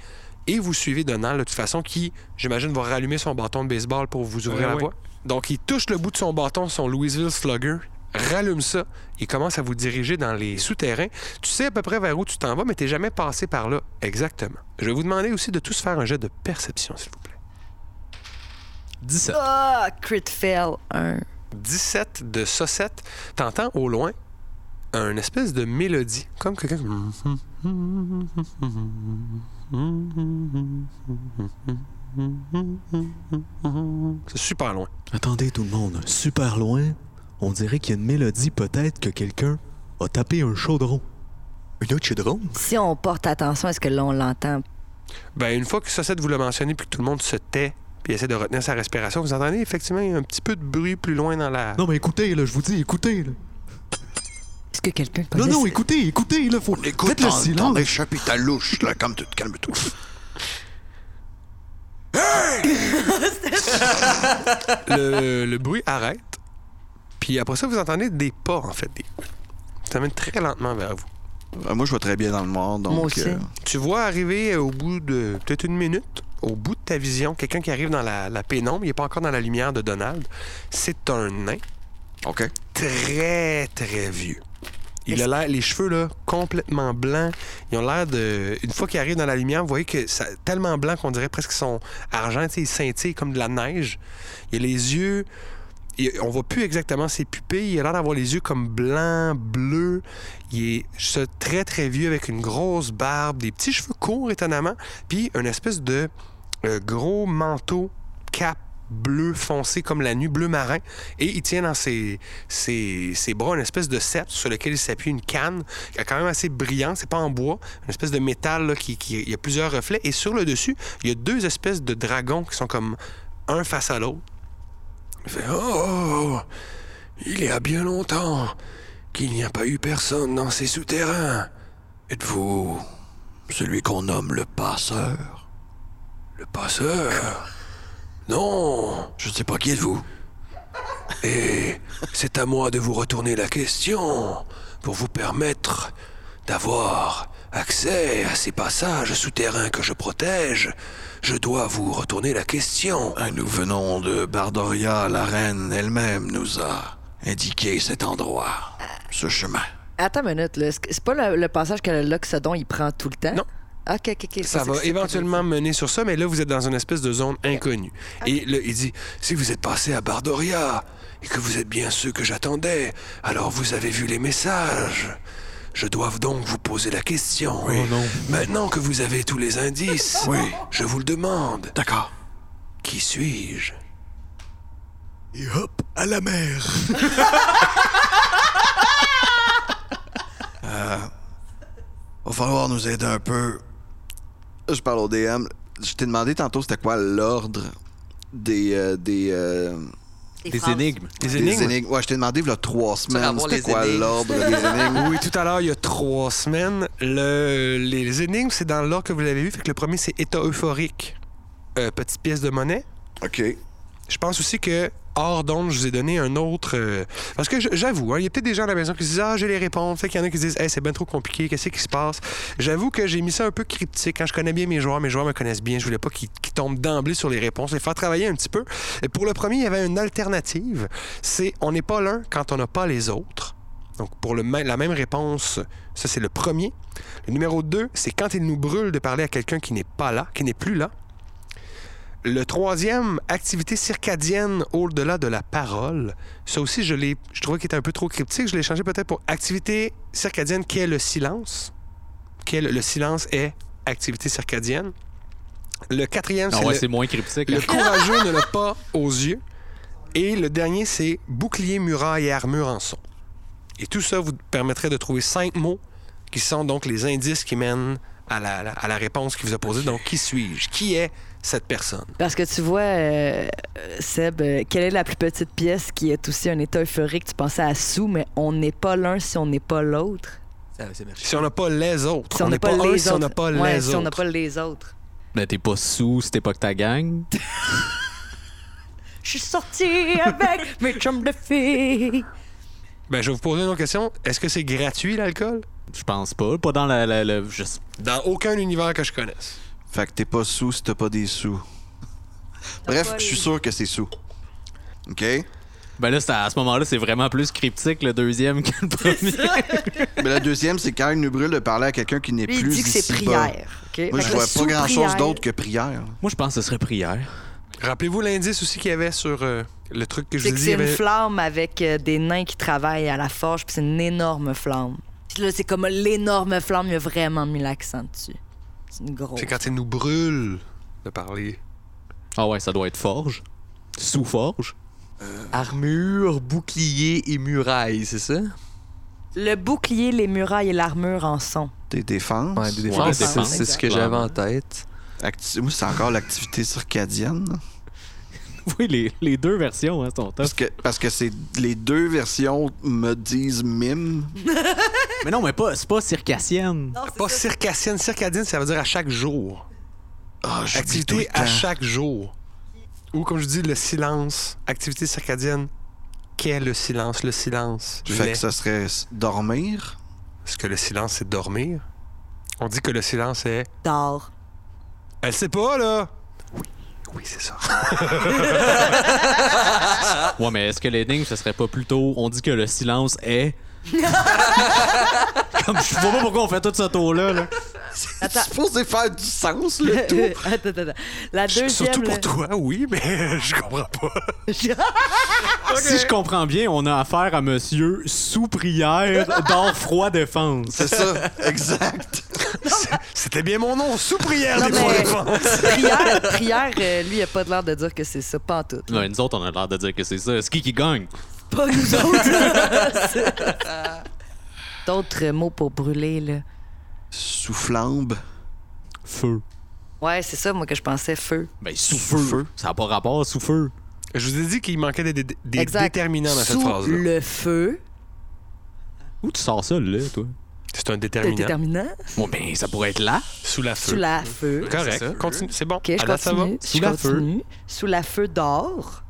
A: Et vous suivez Donald, de toute façon, qui, j'imagine, va rallumer son bâton de baseball pour vous ouvrir
D: Euh,
A: la
D: oui.
A: voie. Donc, il touche le bout de son bâton, son Louisville Slugger, rallume ça, il commence à vous diriger dans les souterrains. Tu sais à peu près vers où tu t'en vas, mais tu jamais passé par là exactement. Je vais vous demander aussi de tous faire un jet de perception, s'il vous plaît.
B: 17.
C: Ah, crit fail. Un.
A: 17 de saucette, t'entends au loin un espèce de mélodie, comme quelqu'un... C'est super loin.
G: Attendez tout le monde, super loin, on dirait qu'il y a une mélodie peut-être que quelqu'un a tapé un chaudron.
E: Un autre chaudron?
C: Si on porte attention, est-ce que là, on l'entend?
A: Ben, une fois que Saucette vous l'a mentionné puis que tout le monde se tait puis essaie de retenir sa respiration, vous entendez effectivement un petit peu de bruit plus loin dans la...
G: Non mais écoutez, là, je vous dis, écoutez, là.
C: Est-ce que quelqu'un
G: Non,
C: connaît
G: non,
C: ce-
G: écoutez, écoutez, là, faut...
F: Écoute,
G: Faites le silence.
F: t'en échappes, ta louche, là, calme-toi, calme-toi. *laughs*
A: le, le bruit arrête. Puis après ça, vous entendez des pas, en fait. Des... Ça mène très lentement vers vous.
F: Euh, Moi, je vois très bien dans le noir, donc...
C: Moi aussi.
F: euh,
A: Tu vois arriver euh, au bout de peut-être une minute, au bout de ta vision, quelqu'un qui arrive dans la, la pénombre, il n'est pas encore dans la lumière de Donald. C'est un nain
F: OK.
A: très, très vieux. Il a l'air, les cheveux là, complètement blancs. Ils ont l'air de. Une fois qu'il arrive dans la lumière, vous voyez que c'est tellement blanc qu'on dirait presque son argent, tu sais, il scintille comme de la neige. Il a les yeux. il- on voit plus exactement ses pupilles. Il a l'air d'avoir les yeux comme blancs, bleus. Il est ce, très, très vieux avec une grosse barbe, des petits cheveux courts, étonnamment. Puis une espèce de euh, gros manteau, cap bleu foncé comme la nuit, bleu marin. Et il tient dans ses, ses, bras une espèce de sceptre sur lequel il s'appuie une canne, qui est quand même assez brillant. C'est pas en bois, une espèce de métal là, qui, y a plusieurs reflets. Et sur le dessus, il y a deux espèces de dragons qui sont comme un face à l'autre. Il fait Oh, il y a bien longtemps qu'il n'y a pas eu personne dans ces souterrains.
F: Êtes-vous celui qu'on nomme le passeur?
A: Le passeur? Non
F: Je ne sais pas qui êtes-vous.
A: Et c'est à moi de vous retourner la question pour vous permettre d'avoir accès à ces passages souterrains que je protège. Je dois vous retourner la question.
F: Ah, Nous venons de Bardoria, la reine elle-même nous a indiqué cet endroit, ce chemin.
C: Attends une minute, là. C'est pas le, le passage que le Loxodon, il prend tout le temps?
A: Non.
C: OK, OK, OK.
A: Ça va éventuellement mener sur ça, mais là, vous êtes dans une espèce de zone inconnue. Et là, il dit, si vous êtes passé à Bardoria et que vous êtes bien ceux que j'attendais, alors vous avez vu les messages. Je dois donc vous poser la question.
G: Oh non.
A: Maintenant que vous avez tous les indices,
F: Oui.
A: je vous le demande.
F: D'accord.
A: Qui suis-je?
F: Et hop, à la mer. *laughs* euh, va falloir nous aider un peu. Je parle au DM. Je t'ai demandé tantôt c'était quoi l'ordre des euh, des, euh,
B: Des
C: phrases.
B: énigmes.
F: Des
A: énigmes?
F: énigmes. Ouais, je t'ai demandé il y a trois semaines
E: avoir
F: c'était
E: les
F: quoi
E: énigmes.
F: l'ordre des *laughs* énigmes?
A: Oui, tout à l'heure, il y a trois semaines. Le- les énigmes, c'est dans l'ordre que vous l'avez vu. Fait que le premier, c'est état euphorique. Euh, petite pièce de monnaie.
F: OK.
A: Je pense aussi que hors d'onde, je vous ai donné un autre. euh, Parce que j'avoue, hein, il y a peut-être des gens à la maison qui se disent Ah, j'ai les réponses. Fait qu'il y en a qui se disent c'est bien trop compliqué, qu'est-ce qui se passe? J'avoue que j'ai mis ça un peu cryptique. Quand je connais bien mes joueurs, mes joueurs me connaissent bien. Je voulais pas qu'ils tombent d'emblée sur les réponses, les faire travailler un petit peu. Et pour le premier, il y avait une alternative c'est on n'est pas l'un quand on n'a pas les autres. Donc, pour le la même réponse, ça, c'est le premier. Le numéro 2, c'est quand il nous brûle de parler à quelqu'un qui n'est pas là, qui n'est plus là. Le troisième, activité circadienne au-delà de la parole. Ça aussi, je l'ai, je trouvais qu'il était un peu trop cryptique. Je l'ai changé peut-être pour activité circadienne qui est le silence. Le, le silence est activité circadienne. Le quatrième, c'est
B: ouais,
A: le-
B: c'est moins cryptique.
A: le courageux ne l'a pas aux yeux. Et le dernier, c'est bouclier, muraille et armure en son. Et tout ça vous permettrait de trouver cinq mots qui sont donc les indices qui mènent à la, à la réponse qui vous a posée. Donc, qui suis-je? Qui est cette personne?
C: Parce que tu vois, euh, Seb, euh, quelle est la plus petite pièce qui est aussi un état euphorique? Tu pensais à sous, mais on n'est pas l'un si on n'est pas l'autre.
E: Ça.
A: Si on n'a pas les autres.
C: Si on
A: n'est
C: n'a pas,
A: un
C: les
A: si
C: autres.
A: on n'a pas
C: Ouais,
A: les
C: si
A: autres.
C: on n'a pas les autres.
B: Mais t'es pas sous, c'était pas que ta gang. *laughs*
C: Je suis sortie avec mes chums de filles.
A: Ben, je vais vous poser une autre question. Est-ce que c'est gratuit, l'alcool?
B: Je pense pas. Pas dans la. la-
A: Dans aucun univers que je connaisse.
F: Fait que t'es pas sous si t'as pas des sous. Bref, je suis sûr que c'est sous. OK?
B: Ben là, à à ce moment-là, c'est vraiment plus cryptique le deuxième que le premier.
F: Mais la deuxième, c'est quand il nous brûle de parler à quelqu'un qui n'est
C: Lui, il
F: plus
C: dit que c'est prière. ok?
F: Moi,
C: Fait
F: je vois pas grand-chose d'autre que prière.
B: Moi, je pense que ce serait prière.
A: Rappelez-vous l'indice aussi qu'il y avait sur euh, le truc que je vous ai dit.
C: c'est une
A: avait-
C: flamme avec euh, des nains qui travaillent à la forge, puis c'est une énorme flamme. Puis là, c'est comme l'énorme flamme, il a vraiment mis l'accent dessus. C'est une grosse.
A: C'est quand il nous brûle de parler.
B: Ah ouais, ça doit être forge. Sous forge.
E: Armure, bouclier et muraille, c'est ça?
C: Le bouclier, les murailles et l'armure en sont.
F: Des défenses?
E: Ouais, des défenses, c'est-
B: défense,
E: c'est ce que j'avais en tête.
F: Acti- Moi, c'est encore l'activité circadienne. *laughs*
B: Oui, les, les deux versions hein, sont top.
F: Parce que, parce que c'est les deux versions me disent mime. *laughs*
B: Mais non, mais pas, c'est pas circassienne.
A: Pas circassienne. Circadienne, ça veut dire à chaque jour.
F: Ah,
A: Activité à chaque jour. Ou comme je dis, le silence. Activité circadienne. Qu'est le silence? Le silence.
F: Fait que ça serait dormir?
A: Est-ce que le silence, c'est dormir? On dit que le silence est...
C: D'or.
A: Elle sait pas, là! Oui, c'est ça. *laughs*
B: Ouais, mais est-ce que l'énigme, ce serait pas plutôt. On dit que le silence est. *laughs* Comme je vois pas pourquoi on fait tout ce tour-là. Là.
C: Attends.
F: C'est supposé faire du sens, le *laughs* tout.
C: attends, attends, attends. La deuxième.
A: Surtout pour toi, oui, mais je comprends pas.
B: Si je comprends bien, on a affaire à monsieur sous prière d'or froid défense.
F: C'est ça, exact. *laughs*
A: C'était bien mon nom, sous prière
C: Non,
A: des *laughs*
C: prière, prière euh, lui, il a pas de l'air de dire que c'est ça, pas en tout.
B: Ouais, nous autres, on a l'air de dire que c'est ça. C'est qui qui gagne?
C: Pas nous autres. *laughs* D'autres mots pour brûler, là.
F: Sous flambe.
B: Feu.
C: Ouais, c'est ça, moi, que je pensais feu.
B: Ben, sous feu. Ça n'a pas rapport, sous feu.
A: Je vous ai dit qu'il manquait des, des- des
C: Exact.
A: déterminants dans cette
C: Sous
A: phrase-là.
C: le feu.
B: Où tu sors ça, là, toi?
A: C'est un déterminant.
C: déterminant.
B: Bon, ben, ça pourrait être là.
A: Sous la feu.
C: Sous la feu.
B: C'est
A: Correct. Continue. C'est bon.
C: OK, je
A: ça va?
C: continue.
B: Sous
C: je
B: la feu.
C: continue. Sous la feu d'or.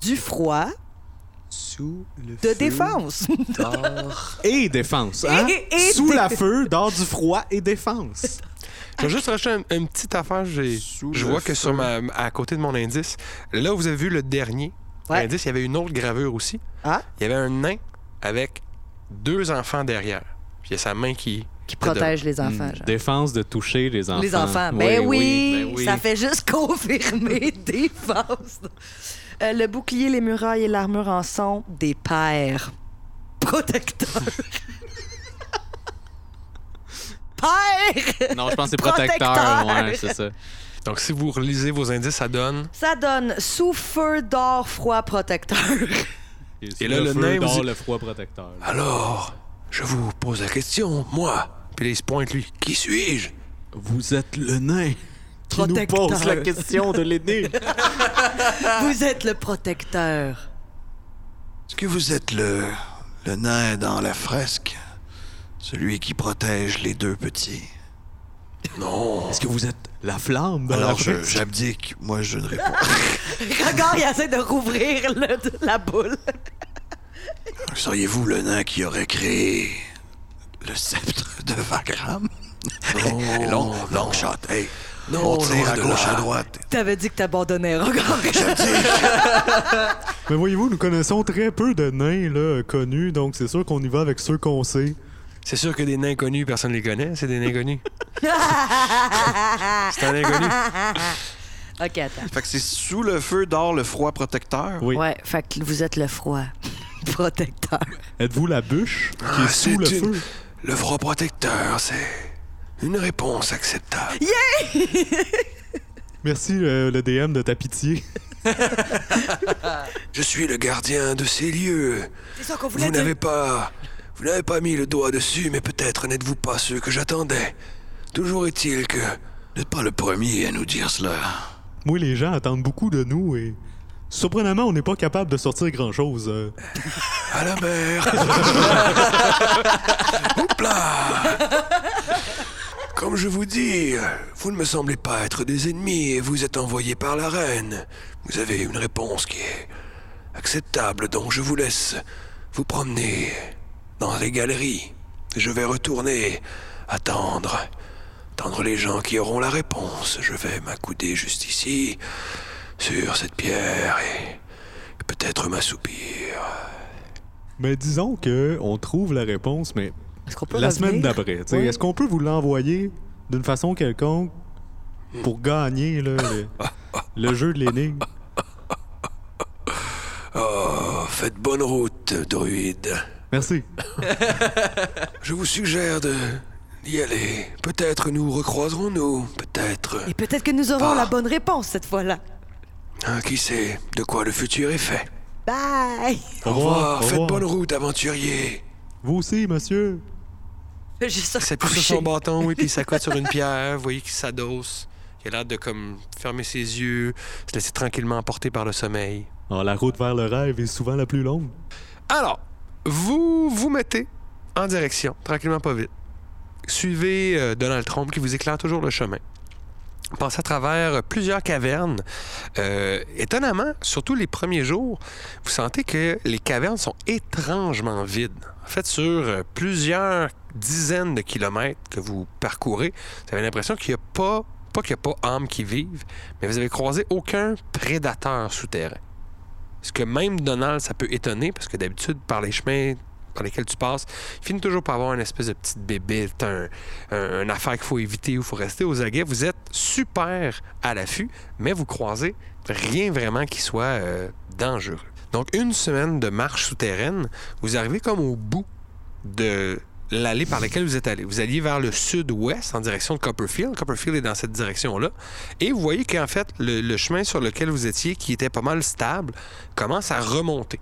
C: Du froid.
E: Sous le
C: De défense.
E: d'or. *laughs*
B: Et défense, hein?
C: Et- et
B: Sous
C: dé-
B: la feu, d'or du froid et défense.
A: Je vais juste rajouter un- une petite affaire. J'ai-
F: Sous
A: Je
F: le
A: vois que
F: feu.
A: sur ma, à côté de mon indice, là où vous avez vu le dernier
C: Ouais.
A: indice, il y avait une autre gravure aussi.
C: Ah.
A: Il y avait un nain avec deux enfants derrière. Puis il y a sa main qui, qui
C: Protège les enfants,
B: Hmm,
C: genre.
B: Défense de toucher les enfants.
C: Les enfants. Ben oui,
B: ben oui.
C: ça fait juste *laughs* confirmer défense. Euh, le bouclier, les murailles et l'armure en sont des pères protecteurs. *laughs* Père!
B: Non, je pense que c'est protecteur.
C: Protecteur.
B: Ouais, c'est ça.
A: Donc si vous relisez vos indices, ça donne?
C: Ça donne sous feu d'or froid protecteur.
A: Et là, le
B: feu,
A: nain
B: d'or
A: vous-
B: le froid protecteur.
A: Alors, je vous pose la question, moi. Puis là, il se pointe, lui. Qui suis-je?
B: Vous êtes le nain qui nous pose la question de l'énigme. *laughs*
C: Vous êtes le protecteur.
F: Est-ce que vous êtes le, le nain dans la fresque? Celui qui protège les deux petits?
A: Non.
B: Est-ce que vous êtes la flamme dans
F: Alors,
B: la
F: je-
B: fresque?
F: j'abdique. Moi, je ne réponds. *laughs*
C: Regarde, il essaie de rouvrir le- la boule.
F: Seriez-vous le nain qui aurait créé le sceptre de Vagram?
A: Non, *laughs*
F: long,
A: non.
F: long shot. Hey,
A: Non,
F: on tire à gauche,
A: là.
F: à droite.
C: T'avais dit que t'abandonnais. Regarde. *laughs*
G: Mais voyez-vous, nous connaissons très peu de nains là, connus, donc c'est sûr qu'on y va avec ceux qu'on sait.
A: C'est sûr que des nains connus, personne ne les connaît. C'est des nains connus. *laughs* C'est un inconnu.
C: ok, attends.
F: Fait que c'est sous le feu d'or le froid protecteur?
B: Oui.
C: Ouais, fait que vous êtes le froid protecteur.
G: Êtes-vous la bûche qui
A: Ah,
G: est sous le
A: une-
G: feu?
A: Le froid protecteur, c'est une réponse acceptable.
G: Merci euh, le DM de ta pitié. *laughs*
A: Je suis le gardien de ces lieux.
C: C'est ça qu'on
A: Vous n'avez pas. Vous n'avez pas mis le doigt dessus, mais peut-être n'êtes-vous pas ceux que j'attendais. Toujours est-il que.
F: Vous n'êtes pas le premier à nous dire cela.
G: Moi, les gens attendent beaucoup de nous et surprenamment, on n'est pas capable de sortir grand-chose. euh. *laughs*
A: À la mer *laughs* Hop là Comme je vous dis, vous ne me semblez pas être des ennemis et vous êtes envoyés par la reine. Vous avez une réponse qui est acceptable, donc je vous laisse vous promener dans les galeries. Je vais retourner attendre attendre les gens qui auront la réponse. Je vais m'accouder juste ici, sur cette pierre, et, peut-être m'assoupir.
G: Mais disons que on trouve la réponse, mais
C: Est-ce qu'on peut
G: la
C: revenir?
G: semaine d'après. tu sais,
C: Oui.
G: Est-ce qu'on peut vous l'envoyer d'une façon quelconque pour gagner là, le, *laughs* le jeu de l'énigme?
A: Oh, faites bonne route, druide.
G: Merci. *laughs*
A: Je vous suggère de d'y aller. Peut-être nous recroiserons-nous, peut-être.
C: Et peut-être que nous aurons
A: Ah.
C: la bonne réponse cette fois-là.
A: Ah, qui sait de quoi le futur est fait.
C: Bye!
A: Au revoir,
G: au
A: faites bonne route, aventurier.
G: Vous aussi, monsieur.
C: J'ai ça
A: Il s'appuie sur son bâton, oui, puis il s'accote sur une *laughs* pierre. Vous voyez qu'il s'adosse. Il a l'air de comme fermer ses yeux, se laisser tranquillement emporter par le sommeil.
G: Ah, la route vers le rêve est souvent la plus longue.
A: Alors, vous vous mettez en direction, tranquillement pas vite. Suivez euh, Donald Trump qui vous éclaire toujours le chemin. Passez à travers plusieurs cavernes. Euh, étonnamment, surtout les premiers jours, vous sentez que les cavernes sont étrangement vides. En fait, sur euh, plusieurs dizaines de kilomètres que vous parcourez, vous avez l'impression qu'il n'y a pas, pas qu'il n'y a pas âmes qui vivent, mais vous avez croisé aucun prédateur souterrain. Ce que même Donald, ça peut étonner, parce que d'habitude, par les chemins par lesquels tu passes, il finit toujours par avoir une espèce de petite bébête, un, un- une affaire qu'il faut éviter ou il faut rester aux aguets. Vous êtes super à l'affût, mais vous croisez rien vraiment qui soit euh, dangereux. Donc, une semaine de marche souterraine, vous arrivez comme au bout de l'allée par laquelle vous êtes allé. Vous alliez vers le sud-ouest en direction de Copperfield. Copperfield est dans cette direction-là. Et vous voyez qu'en fait, le chemin sur lequel vous étiez, qui était pas mal stable, commence à remonter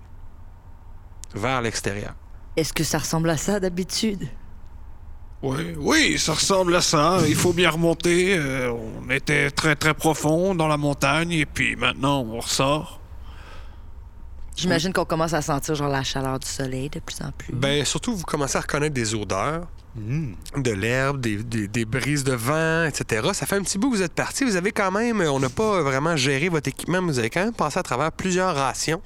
A: vers l'extérieur.
C: Est-ce que ça ressemble à ça d'habitude?
D: Oui, oui, ça ressemble à ça. Il faut bien remonter. Euh, on était très très profond dans la montagne et puis maintenant on ressort.
C: J'imagine qu'on commence à sentir genre la chaleur du soleil de plus en plus.
A: Ben, surtout, vous commencez à reconnaître des odeurs. De l'herbe, des, des- des brises de vent, etc. Ça fait un petit bout que vous êtes parti. Vous avez quand même, on n'a pas vraiment géré votre équipement, mais vous avez quand même passé à travers plusieurs rations.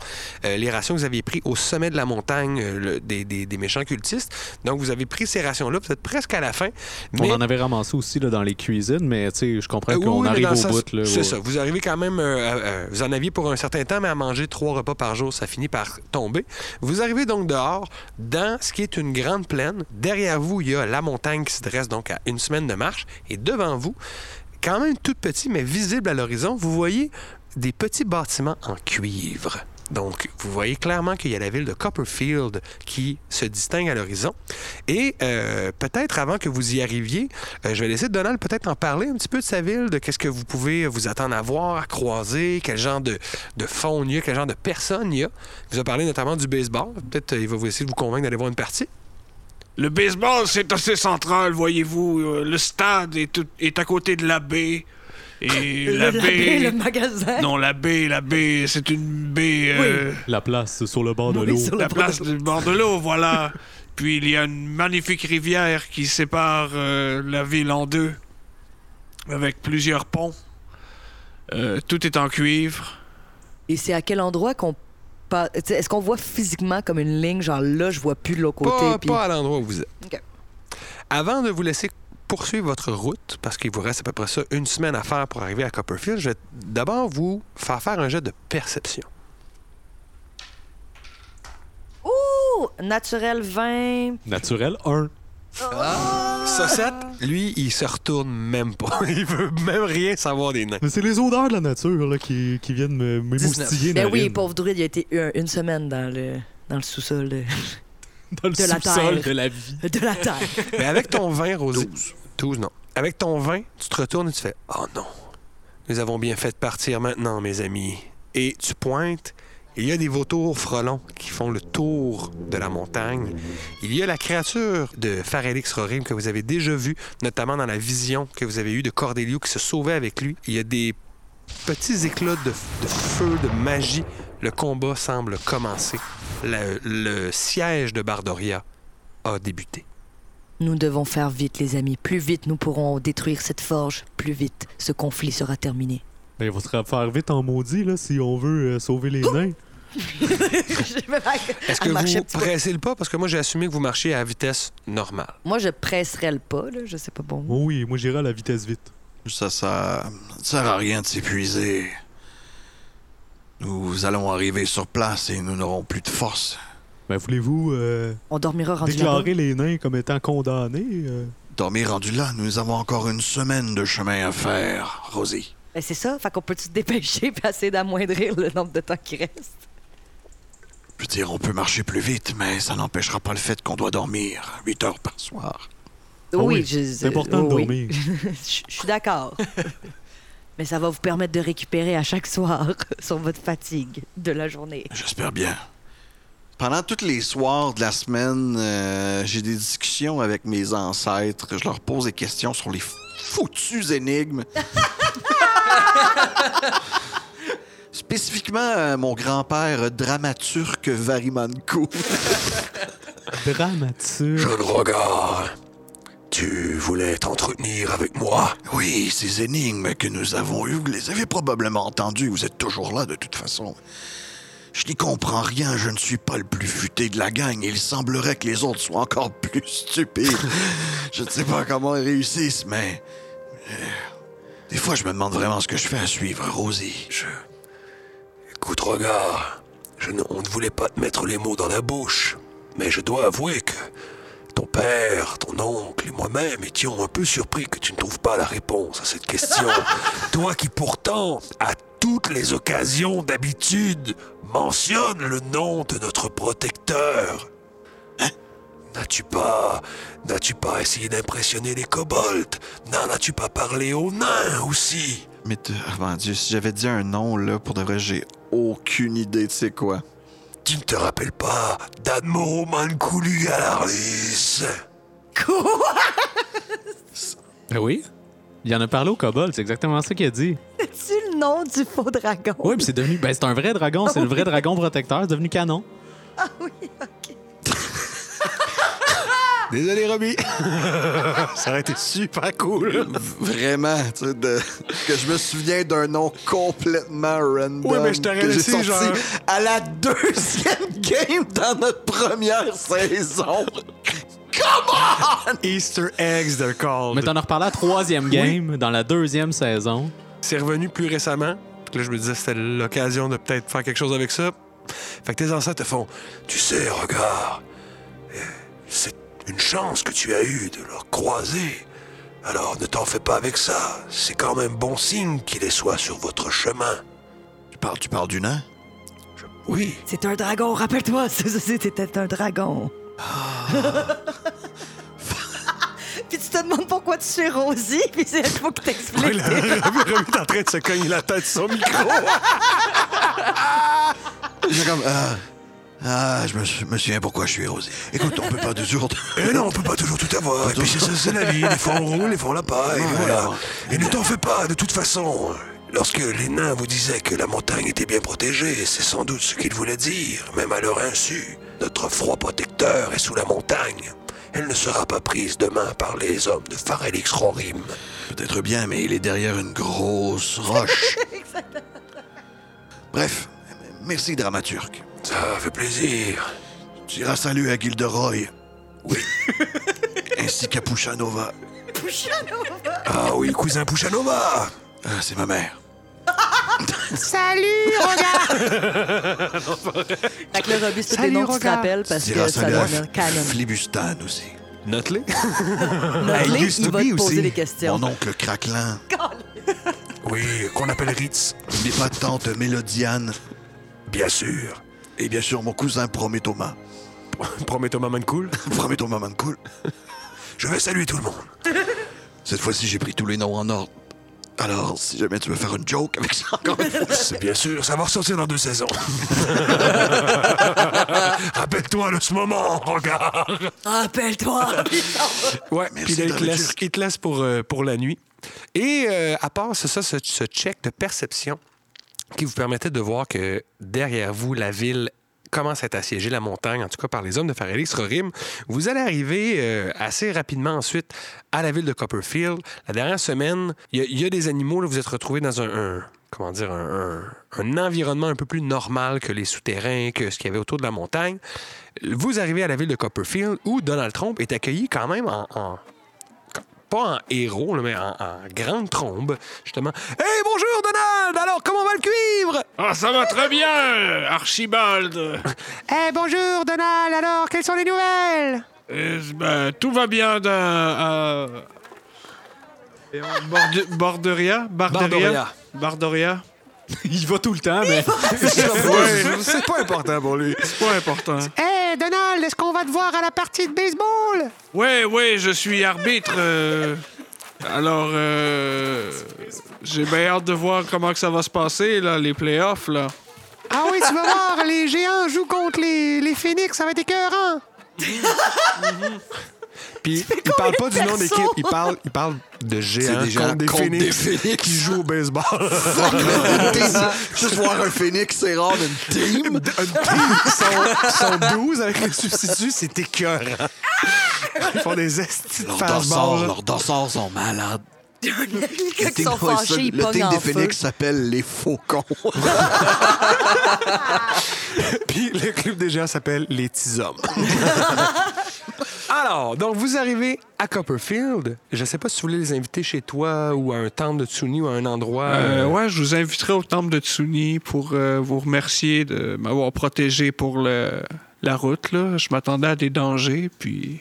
A: Euh, les rations que vous aviez prises au sommet de la montagne euh, le- des, des- méchants cultistes. Donc, vous avez pris ces rations-là. Vous êtes presque à la fin. Mais
B: On en avait ramassé aussi là, dans les cuisines, mais tu sais, je comprends
A: euh, oui,
B: qu'on
A: oui,
B: arrive au bout.
A: C'est
B: ouais.
A: ça. Vous arrivez quand même. euh, vous en aviez pour un certain temps, mais à manger trois repas par jour, ça finit par tomber. Vous arrivez donc dehors, dans ce qui est une grande plaine. Derrière vous, il y a la montagne qui se dresse donc à une semaine de marche. Et devant vous, quand même tout petit, mais visible à l'horizon, vous voyez des petits bâtiments en cuivre. Donc, vous voyez clairement qu'il y a la ville de Copperfield qui se distingue à l'horizon. Et euh, peut-être avant que vous y arriviez, euh, je vais laisser Donald peut-être en parler un petit peu de sa ville, de qu'est-ce que vous pouvez vous attendre à voir, à croiser, quel genre de, de faune il y a, quel genre de personnes il y a. Il vous a parlé notamment du baseball. Peut-être euh, il va vous essayer de vous convaincre d'aller voir une partie.
D: Le baseball, c'est assez central, voyez-vous. Euh, Le stade est, tout- est à côté de la baie. Et *laughs*
C: Le,
D: la
C: la
D: baie.
C: baie, le magasin.
D: Non, la baie, la baie, c'est une baie. euh,
G: La place sur le bord de
C: Oui,
G: l'eau.
D: la place du bord de l'eau, voilà. *laughs* Puis il y a une magnifique rivière qui sépare euh, la ville en deux, avec plusieurs ponts. Euh, tout est en cuivre.
C: Et c'est à quel endroit qu'on Est-ce qu'on voit physiquement comme une ligne, genre là, je vois plus de l'autre côté?
A: Pas,
C: puis-
A: pas à l'endroit où vous êtes. Avant de vous laisser poursuivre votre route, parce qu'il vous reste à peu près ça une semaine à faire pour arriver à Copperfield, je vais d'abord vous faire faire un jet de perception.
C: Ouh! Naturel 20.
G: Naturel 1.
A: Saucette, lui, il se retourne même pas. *laughs* Il veut même rien savoir des nains.
G: Mais c'est les odeurs de la nature là, qui, qui viennent me- m'émoustiller.
C: Ben oui, pauvre druide, il a été un- une semaine dans le, dans le sous-sol de, *laughs*
G: Dans le
C: de la
G: sous-sol
C: terre.
G: de la vie.
C: de la terre. *laughs*
A: Mais avec ton vin, Rosie. 12. non. Avec ton vin, tu te retournes et tu fais Oh non, nous avons bien fait de partir maintenant, mes amis. Et tu pointes, il y a des vautours frelons qui font le tour de la montagne. Il y a la créature de Pharelix Rorim que vous avez déjà vue, notamment dans la vision que vous avez eue de Cordelio qui se sauvait avec lui. Il y a des petits éclats de, de feu, de magie. Le combat semble commencer. Le, le siège de Bardoria a débuté.
C: Nous devons faire vite, les amis. Plus vite nous pourrons détruire cette forge, plus vite ce conflit sera terminé.
G: Ben, il va se faire vite en maudit là, si on veut euh, sauver les nains.
C: Je vais pas-
A: Est-ce que vous pressez le pas? Parce que moi, j'ai assumé que vous marchiez à vitesse normale.
C: Moi, je presserais le pas, là. Je sais pas bon.
G: Oh oui, moi j'irai à la vitesse vite.
F: Ça, ça, ça sert à rien de s'épuiser. Nous allons arriver sur place et nous n'aurons plus de force.
G: Ben voulez-vous euh,
C: On dormira rendu
G: déclarer les nains comme étant condamnés? euh?
F: Dormir rendu là, nous avons encore une semaine de chemin à faire, Rosie.
C: Ben, c'est ça. Fait qu'on peut se dépêcher *laughs* et essayer d'amoindrir le nombre de temps qui reste?
F: Je veux dire, on peut marcher plus vite, mais ça n'empêchera pas le fait qu'on doit dormir 8 heures par soir.
G: Ah oui,
C: je-
G: C'est important de
C: oui.
G: dormir. *laughs*
C: Je je suis d'accord. *laughs* Mais ça va vous permettre de récupérer à chaque soir sur votre fatigue de la journée.
F: J'espère bien. Pendant tous les soirs de la semaine, euh, j'ai des discussions avec mes ancêtres. Je leur pose des questions sur les foutues énigmes. *laughs* Spécifiquement, euh, mon grand-père, euh, dramaturge Varimanco. *laughs*
G: Dramaturge.
A: Jeune regard, tu voulais t'entretenir avec moi?
F: Oui, ces énigmes que nous avons eues, vous les avez probablement entendues. Vous êtes toujours là, de toute façon. Je n'y comprends rien. Je ne suis pas le plus futé de la gang. Il semblerait que les autres soient encore plus stupides. *laughs* je ne sais pas comment ils réussissent, mais... euh, Des fois, je me demande vraiment ce que je fais à suivre, Rosie.
A: Je. Écoute, regard, je ne- on ne voulait pas te mettre les mots dans la bouche, mais je dois avouer que ton père, ton oncle et moi-même étions un peu surpris que tu ne trouves pas la réponse à cette question. *laughs* Toi qui pourtant, à toutes les occasions d'habitude, mentionnes le nom de notre protecteur. Hein? N'as-tu pas, n'as-tu pas essayé d'impressionner les kobolds? N'en as-tu pas parlé aux nains aussi?
F: Mais, te- ah, mon Dieu, si j'avais dit un nom, là, pour de vrai, j'ai aucune idée de c'est quoi.
A: Tu ne te rappelles pas d'Admoro Mancoulu à l'Arlis?
B: Ben oui? Il en a parlé au kobold, c'est exactement ça qu'il a dit. *laughs*
C: C'est le nom du faux dragon?
B: Oui, puis c'est devenu. Ben, c'est un vrai dragon, c'est le vrai dragon protecteur, c'est devenu canon.
C: Ah oui, OK.
A: Désolé, Robbie. *laughs* Ça aurait été super cool.
F: Vraiment, tu sais, de- que je me souviens d'un nom complètement random.
A: Oui, mais je t'aurais
F: que j'ai
A: laissé,
F: sorti
A: genre-
F: à la deuxième *laughs* game dans notre première saison. *laughs*
A: Easter eggs, they're called.
B: Mais t'en as reparlé à la troisième game, dans la deuxième saison.
A: C'est revenu plus récemment. Puis Là, je me disais, c'était l'occasion de peut-être faire quelque chose avec ça. Fait que tes ancêtres te font Tu sais, regarde, euh, c'est une chance que tu as eue de leur croiser. Alors ne t'en fais pas avec ça. C'est quand même bon signe qu'il soit sur votre chemin.
F: Tu parles, tu parles du nain?
A: Oui.
C: C'est un dragon, rappelle-toi, *laughs* c'était un dragon. *laughs* puis tu te demandes pourquoi tu suis Rosie, puis c'est il faut que t'expliques.
A: Oui, Robbie est en train de se cogner la tête sur son micro. *laughs*
F: J'ai comme. Ah, ah, je me, sou- me souviens pourquoi je suis Rosie. Écoute, on peut pas toujours. *laughs*
A: Eh non, on peut pas toujours tout avoir. Et puis c'est c'est la vie. Des fois on roule, des fois on l'a pas. Et voilà. Et ne t'en fais pas, de toute façon. Lorsque les nains vous disaient que la montagne était bien protégée, c'est sans doute ce qu'ils voulaient dire, même à leur insu. Notre froid protecteur est sous la montagne. Elle ne sera pas prise demain par les hommes de Farelix Rorim.
F: Peut-être bien, mais il est derrière une grosse roche. *laughs* Bref, merci, dramaturge.
A: Ça fait plaisir.
F: Tu diras salut à Gilderoy. Oui. *laughs* Ainsi qu'à Pushanova.
A: Ah oui, cousin Pouchanova.
F: Ah, c'est ma mère. *laughs*
H: Salut, regarde! *laughs*
C: Fait que là, Robbie, c'est des
H: Salut,
C: noms que tu te
H: Roga.
C: rappelles parce
F: Tu diras
C: que ça
F: salut à
C: donne un canon.
F: Flibustan aussi.
A: Note-les.
C: Note-les,
F: Hey, used
C: il
F: to
C: va
F: be
C: te poser
F: aussi.
C: des questions.
F: Mon oncle Craquelin.
A: Oui, qu'on appelle Ritz.
F: N'oublie pas tante Mélodiane.
A: Bien sûr.
F: Et bien sûr, mon cousin Prométhoma. *laughs*
A: Promets Thomas Mancool. *laughs*
F: Prométhoma Mancool.
A: Je vais saluer tout le monde.
F: Cette fois-ci, j'ai pris tous les noms en ordre. Alors, si jamais tu veux faire une joke avec ça encore une fois.
A: C'est *laughs* bien sûr, ça va ressortir dans deux saisons. Rappelle-toi de ce moment, regarde.
C: Rappelle-toi!
A: Ouais,
F: Merci,
A: puis là, il te laisse, il te laisse pour, euh, pour la nuit. Et euh, à part c'est ça, ce, ce check de perception qui vous permettait de voir que derrière vous, la ville commence à être assiégée, la montagne, en tout cas par les hommes de Farelix Rorim. Vous allez arriver euh, assez rapidement ensuite à la ville de Copperfield. La dernière semaine, il y, a- des animaux, là, vous êtes retrouvés dans un, comment dire, un, un- un environnement un peu plus normal que les souterrains, que ce qu'il y avait autour de la montagne. Vous arrivez à la ville de Copperfield où Donald Trump est accueilli quand même en. pas en héros, mais en, en grande trombe, justement. Hey, bonjour Donald! Alors, comment va le cuivre?
D: Ah, ça va très bien, Archibald. *laughs*
H: Eh, bonjour, Donald. Alors, quelles sont les nouvelles?
D: Euh, ben, tout va bien dans, à... et en Borde- Borderia? Barderia? Bardoria? *laughs*
B: Il va tout le temps, mais.
A: C'est pas important pour lui.
D: C'est pas important.
H: Eh, Donald, est-ce qu'on va te voir à la partie de baseball?
D: Ouais, ouais, je suis arbitre. euh, Alors, euh, j'ai bien hâte de voir comment que ça va se passer, là, les playoffs, là.
H: Ah oui, tu vas voir, les géants jouent contre les, les phoenix, ça va être écœurant. *laughs*
A: Puis il parle pas du nom d'équipe, il parle, il parle de géants
F: des géants
A: contre des
F: contre
A: phoenix,
F: des phoenix.
A: qui jouent au baseball. *laughs*
F: Une team. Juste voir un phoenix, c'est rare d'une team.
A: Ils sont, sont 12 avec les substituts, c'est écœurant. Ils font des estis de
F: Leurs dossards sont malades.
C: Ils
F: team-
C: sont
F: ouais, ça,
C: fâchés, ils
F: le team des
C: feu.
F: Phoenix s'appelle les Faucons. *laughs*
A: Puis le club des géants s'appelle les petits hommes. *laughs* Alors, donc vous arrivez à Copperfield. Je sais pas si tu voulais les inviter chez toi ou à un temple de Tsuni ou à un endroit.
D: Euh,
A: euh,
D: ouais, je vous inviterai au temple de Tsuni pour euh, vous remercier de m'avoir protégé pour le, la route, là. Je m'attendais à des dangers, puis...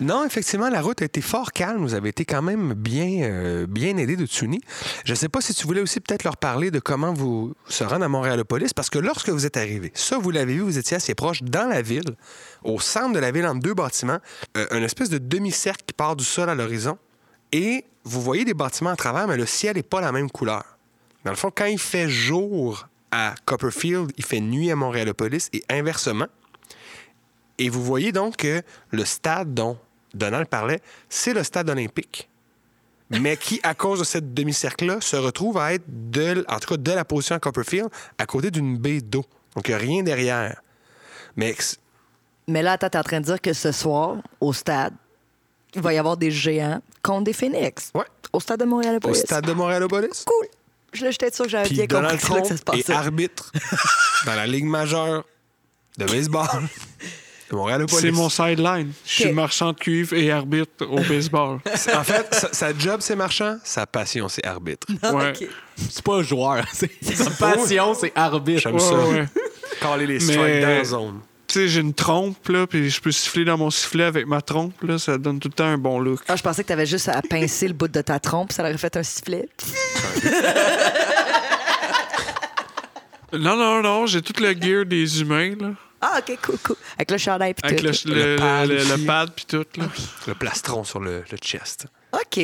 A: Non, effectivement, la route a été fort calme. Vous avez été quand même bien, euh, aidé de Tsuni. Je ne sais pas si tu voulais aussi peut-être leur parler de comment vous se rendre à Montréalopolis, parce que lorsque vous êtes arrivé, ça, vous l'avez vu, vous étiez assez proche dans la ville, au centre de la ville, entre deux bâtiments, euh, une espèce de demi-cercle qui part du sol à l'horizon, et vous voyez des bâtiments à travers, mais le ciel n'est pas la même couleur. Dans le fond, quand il fait jour à Copperfield, il fait nuit à Montréalopolis, et inversement. Et vous voyez donc le stade dont Donald parlait, c'est le stade olympique. Mais qui, à cause de cette demi-cercle-là, se retrouve à être, de, en tout cas de la position à Copperfield, à côté d'une baie d'eau. Donc, il n'y a rien derrière. Mais
C: Mais là, attends, t'es en train de dire que ce soir, au stade, il va y avoir des géants contre des phoenix.
A: Ouais.
C: Au stade de Montréal.
A: au stade de Montréalopolis,
C: Cool. Je j'étais sûr que j'avais bien compris
A: Donald
C: que
A: Trump
C: ça se
A: arbitre *laughs* dans la Ligue majeure de baseball *laughs* de.
D: C'est mon sideline. Je suis marchand de cuivre et arbitre au baseball. *laughs*
A: En fait, sa, sa job, c'est marchand, sa passion, c'est arbitre. *laughs*
D: Ouais.
B: C'est pas joueur. *laughs* c'est- Sa passion, c'est arbitre.
A: J'aime
D: Ouais,
A: ça.
D: ouais.
A: Caler les
D: Mais-
A: strikes dans la zone.
D: Tu sais, j'ai une trompe, là, puis je peux siffler dans mon sifflet avec ma trompe, là. Ça donne tout le temps un bon look.
C: Ah, je pensais que t'avais juste à pincer le bout de ta trompe, ça aurait fait un sifflet.
D: Non, non, non, j'ai tout le gear des humains, là.
C: Ah, ok, cool, cool. Avec le chandail pis
D: Avec
C: tout.
D: le, le,
A: Le pad
D: le- pad puis tout, là.
A: Le plastron sur le, le chest.
C: OK.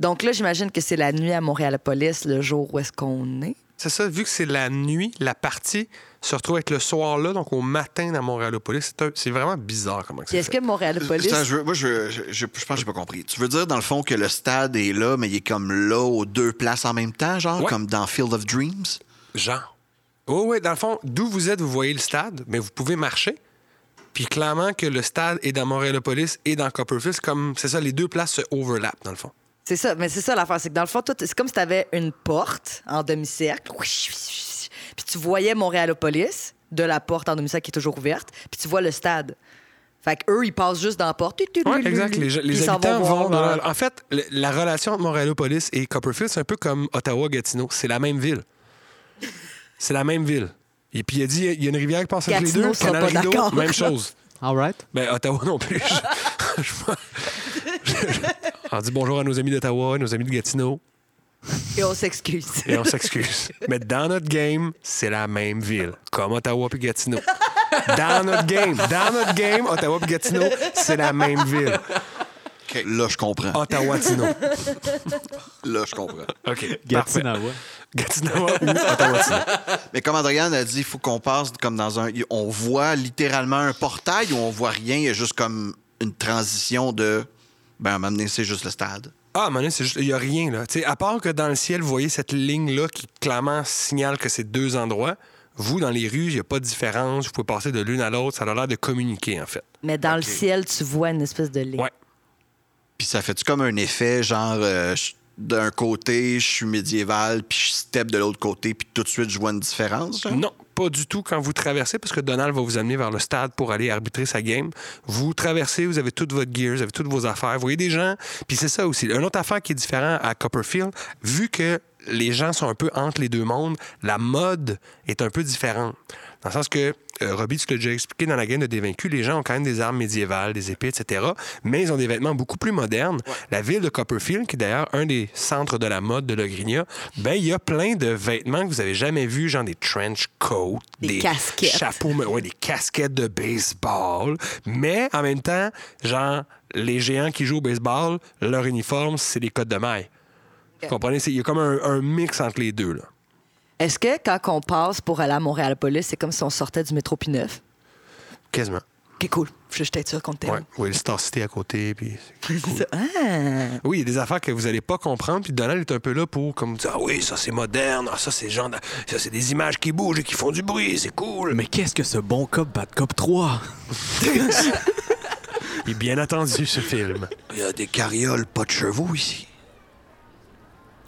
C: Donc là, j'imagine que c'est la nuit à Montréal-Police, le jour où est-ce qu'on est.
A: C'est ça, vu que c'est la nuit, la partie se retrouve avec le soir là, donc au matin dans Montréalopolis. C'est vraiment bizarre comment
C: Puis
A: c'est
C: est-ce que Montréal-Police...
F: Attends, je veux- moi, je, je, je- je pense que j'ai pas compris. Tu veux dire, dans le fond, que le stade est là, mais il est comme là, aux deux places en même temps, genre,
A: Ouais.
F: comme dans Field of Dreams?
A: Genre. Oh oui, dans le fond, d'où vous êtes, vous voyez le stade, mais vous pouvez marcher. Puis clairement que le stade est dans Montréalopolis et dans Copperfield, c'est comme c'est ça, les deux places se overlap dans le fond.
C: C'est ça, mais c'est ça l'affaire, c'est que dans le fond, c'est comme si tu avais une porte en demi-cercle, puis tu voyais Montréalopolis de la porte en demi-cercle qui est toujours ouverte, puis tu vois le stade. Fait qu'eux, ils passent juste dans la porte.
A: Oui, exact. Les, les habitants
C: voir
A: vont. dans
C: leur-
A: la- En fait, le- la relation entre Montréalopolis et Copperfield, c'est un peu comme Ottawa-Gatineau. C'est la même ville. C'est la même ville. Et puis il a dit, il y a une rivière qui passe entre les
C: Gatineau
A: deux.
C: sera
A: Canal
C: pas
A: Rideau,
C: d'accord.
A: même chose. *laughs*
B: All right.
A: Ben, Ottawa non plus. *laughs* On dit bonjour à nos amis d'Ottawa, nos amis de Gatineau,
C: Et on s'excuse.
A: et on s'excuse. Mais dans notre game, c'est la même ville, comme Ottawa puis Gatineau. Dans notre game, dans notre game, Ottawa puis Gatineau, c'est la même ville.
F: Là, je comprends.
A: Ottawa-Tino.
F: Là, je comprends.
A: OK. Parfait. Gatineau *laughs* ou.
F: Mais comme Adrien a dit, il faut qu'on passe comme dans un. On voit littéralement un portail ou on voit rien, il y a juste comme une transition de. Ben, à un moment donné, c'est juste le stade.
A: Ah, à un moment donné, c'est juste- il n'y a rien, là. Tu sais, à part que dans le ciel, vous voyez cette ligne-là qui clairement signale que c'est deux endroits. Vous, dans les rues, il n'y a pas de différence. Vous pouvez passer de l'une à l'autre. Ça a l'air de communiquer, en fait.
C: Mais dans le ciel, tu vois une espèce de ligne.
A: Ouais.
F: Puis ça fait-tu comme un effet, genre, euh, d'un côté, je suis médiéval, puis je step de l'autre côté, puis tout de suite, je vois une différence.
A: Non, pas du tout quand vous traversez, parce que Donald va vous amener vers le stade pour aller arbitrer sa game. Vous traversez, vous avez toute votre gear, vous avez toutes vos affaires. Vous voyez des gens, puis c'est ça aussi. Une autre affaire qui est différente à Copperfield, vu que les gens sont un peu entre les deux mondes, la mode est un peu différente. Dans le sens que, euh, Robbie, tu l'as déjà expliqué dans la game de Dévaincu, les gens ont quand même des armes médiévales, des épées, etc. Mais ils ont des vêtements beaucoup plus modernes. La ville de Copperfield, qui est d'ailleurs un des centres de la mode de Logrinia, ben il y a plein de vêtements que vous avez jamais vus, genre des trench coats,
C: Des casquettes.
A: chapeaux, ouais, des casquettes de baseball. Mais en même temps, genre, les géants qui jouent au baseball, leur uniforme, c'est des cottes de maille. Vous comprenez? Il y a comme un, un mix entre les deux. Là.
C: Est-ce que quand on passe pour aller à Montréal-Police, c'est comme si on sortait du métro P9?
A: Quasiment.
C: Ok, cool. Je suis sûr qu'on t'aime.
A: Ouais. Oui, le Star City à côté. Puis *laughs* cool.
C: Ah!
A: Oui, il y a des affaires que vous n'allez pas comprendre. Puis Donald est un peu là pour comme dire Ah oui, ça c'est moderne. Ah, ça c'est genre. Ça c'est des images qui bougent et qui font du bruit. C'est cool.
B: Mais qu'est-ce que ce bon cop, bad cop 3? *laughs*
A: Il est bien attendu ce film.
F: Il y a des carrioles, pas de chevaux ici.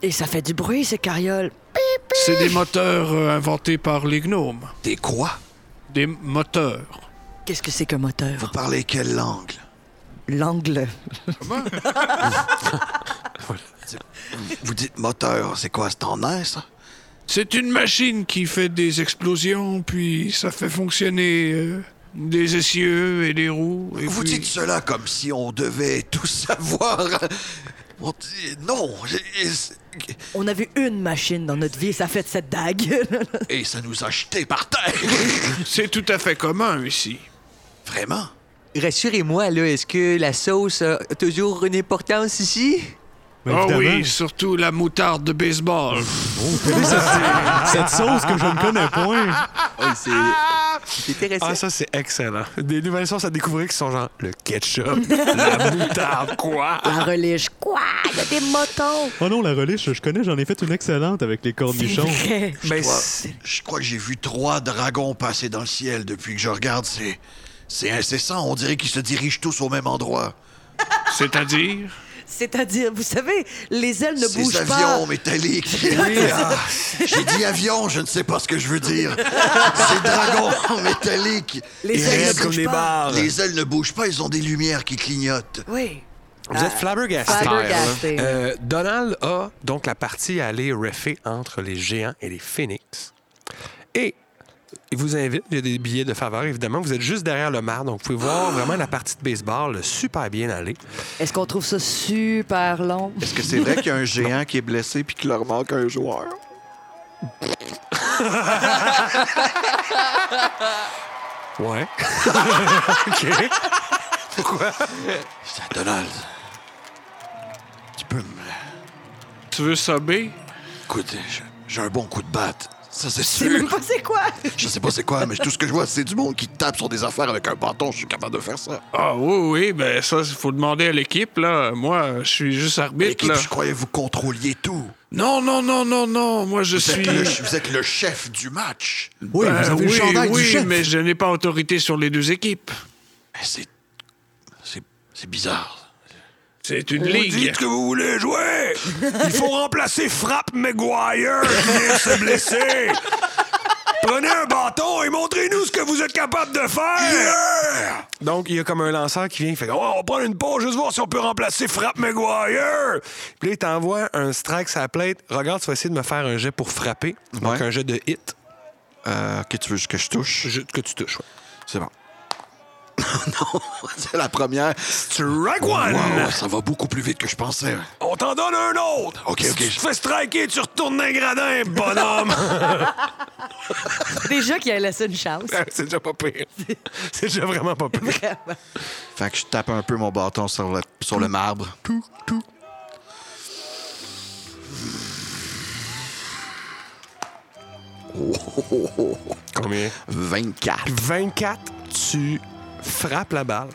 C: Et ça fait du bruit, ces carrioles.
D: C'est des moteurs euh, inventés par les gnomes.
F: Des quoi?
D: Des moteurs.
C: Qu'est-ce que c'est qu'un
F: Vous
C: moteur?
F: parlez quelle langue?
C: L'angle. *laughs*
F: Vous dites moteur, c'est quoi? C'est en air, ça?
D: C'est une machine qui fait des explosions, puis ça fait fonctionner euh, des essieux et des roues. et
F: Vous
D: puis-
F: dites cela comme si on devait tout savoir. Non,
C: On a vu une machine dans notre vie ça fait de cette dague. *laughs*
F: et ça nous a jetés par terre. *laughs*
D: C'est tout à fait commun ici.
F: Vraiment?
E: Rassurez-moi, là, est-ce que la sauce a toujours une importance ici?
D: Ah
B: évidemment.
D: oui, surtout la moutarde de baseball.
B: Cette sauce que je ne connais point.
E: Oui, c'est c'est intéressant.
A: Ah, ça, c'est excellent. Des nouvelles sources à découvrir qui sont genre le ketchup, la *laughs* moutarde, quoi?
C: La relige. Quoi? Il y a des motons.
G: Oh non, la reliche, je connais, j'en ai fait une excellente avec les cornichons.
C: vrai.
A: Ben,
F: Toi,
A: c'est-
F: je crois que j'ai vu trois dragons passer dans le ciel depuis que je regarde. C'est, c'est incessant. On dirait qu'ils se dirigent tous au même endroit.
D: C'est-à-dire?
C: C'est-à-dire, vous savez, les ailes ne
F: Ces
C: bougent
F: avions
C: pas.
F: métalliques. *laughs* Ah, j'ai dit avion, je ne sais pas ce que je veux dire. Ces dragons *laughs* métalliques.
C: Les
A: Ils
C: ailes ne bougent pas.
A: barres.
F: Les ailes ne bougent pas, ils ont des lumières qui clignotent.
C: Oui.
A: Vous êtes flabbergasté.
C: Flabbergasté.
A: Euh, Donald a donc la partie à aller reffer entre les géants et les phoenix. Et il vous invite, il y a des billets de faveur, évidemment. Vous êtes juste derrière le mar, donc vous pouvez voir vraiment la partie de baseball super bien aller.
C: Est-ce qu'on trouve ça super long?
F: Est-ce que c'est vrai *laughs* qu'il y a un géant qui est blessé puis qu'il leur manque un joueur? *laughs*
A: Ouais. *laughs* OK. Pourquoi?
F: À Donald. Tu peux me.
D: Tu veux saber
F: Écoute, j'ai- j'ai un bon coup de batte. Ça, c'est
C: Je sais même
F: sûr.
C: pas c'est quoi.
F: Je sais pas c'est quoi, mais tout ce que je vois, c'est du monde qui tape sur des affaires avec un bâton. Je suis capable de faire ça.
D: Ah oui, oui, ben ça, il faut demander à l'équipe, là. Moi, je suis juste arbitre,
F: L'équipe,
D: là.
F: je croyais que vous contrôliez tout.
D: Non, non, non, non, non. Moi, je
F: Vous
D: suis...
F: êtes, le, vous êtes le chef du match.
B: Oui,
D: Ben
B: vous avez
D: oui,
B: le chandail
D: oui,
B: du chef.
D: mais je n'ai pas autorité sur les deux équipes.
F: Mais c'est. C'est c'est bizarre.
D: C'est une
A: Vous
D: ligue.
A: dites que vous voulez jouer! Il faut remplacer Frappe McGuire qui vient se blesser! Prenez un bâton et montrez-nous ce que vous êtes capable de faire! Donc, il y a comme un lanceur qui vient, il fait oh, On va prendre une pause, juste voir si on peut remplacer Frappe McGuire! Puis là, il t'envoie un strike sur la plate. Regarde, tu vas essayer de me faire un jet pour frapper. Donc,
F: Ouais.
A: un jet de hit
F: Euh, ok, tu veux que je touche?
A: Je- que tu touches. ouais.
F: C'est bon. *laughs* non, c'est la première.
A: Strike one!
F: Wow, ça va beaucoup plus vite que je pensais.
A: On t'en donne un autre!
F: Ok,
A: Si
F: ok.
A: tu te fais striker, tu retournes dans les gradins, bonhomme! *laughs*
C: Déjà qu'il a laissé une chance. *laughs*
A: C'est déjà pas pire. C'est déjà vraiment pas pire.
F: Fait que je tape un peu mon bâton sur le, sur le marbre.
A: Tout, tout. Combien?
F: 24.
A: 24, tu frappes la balle.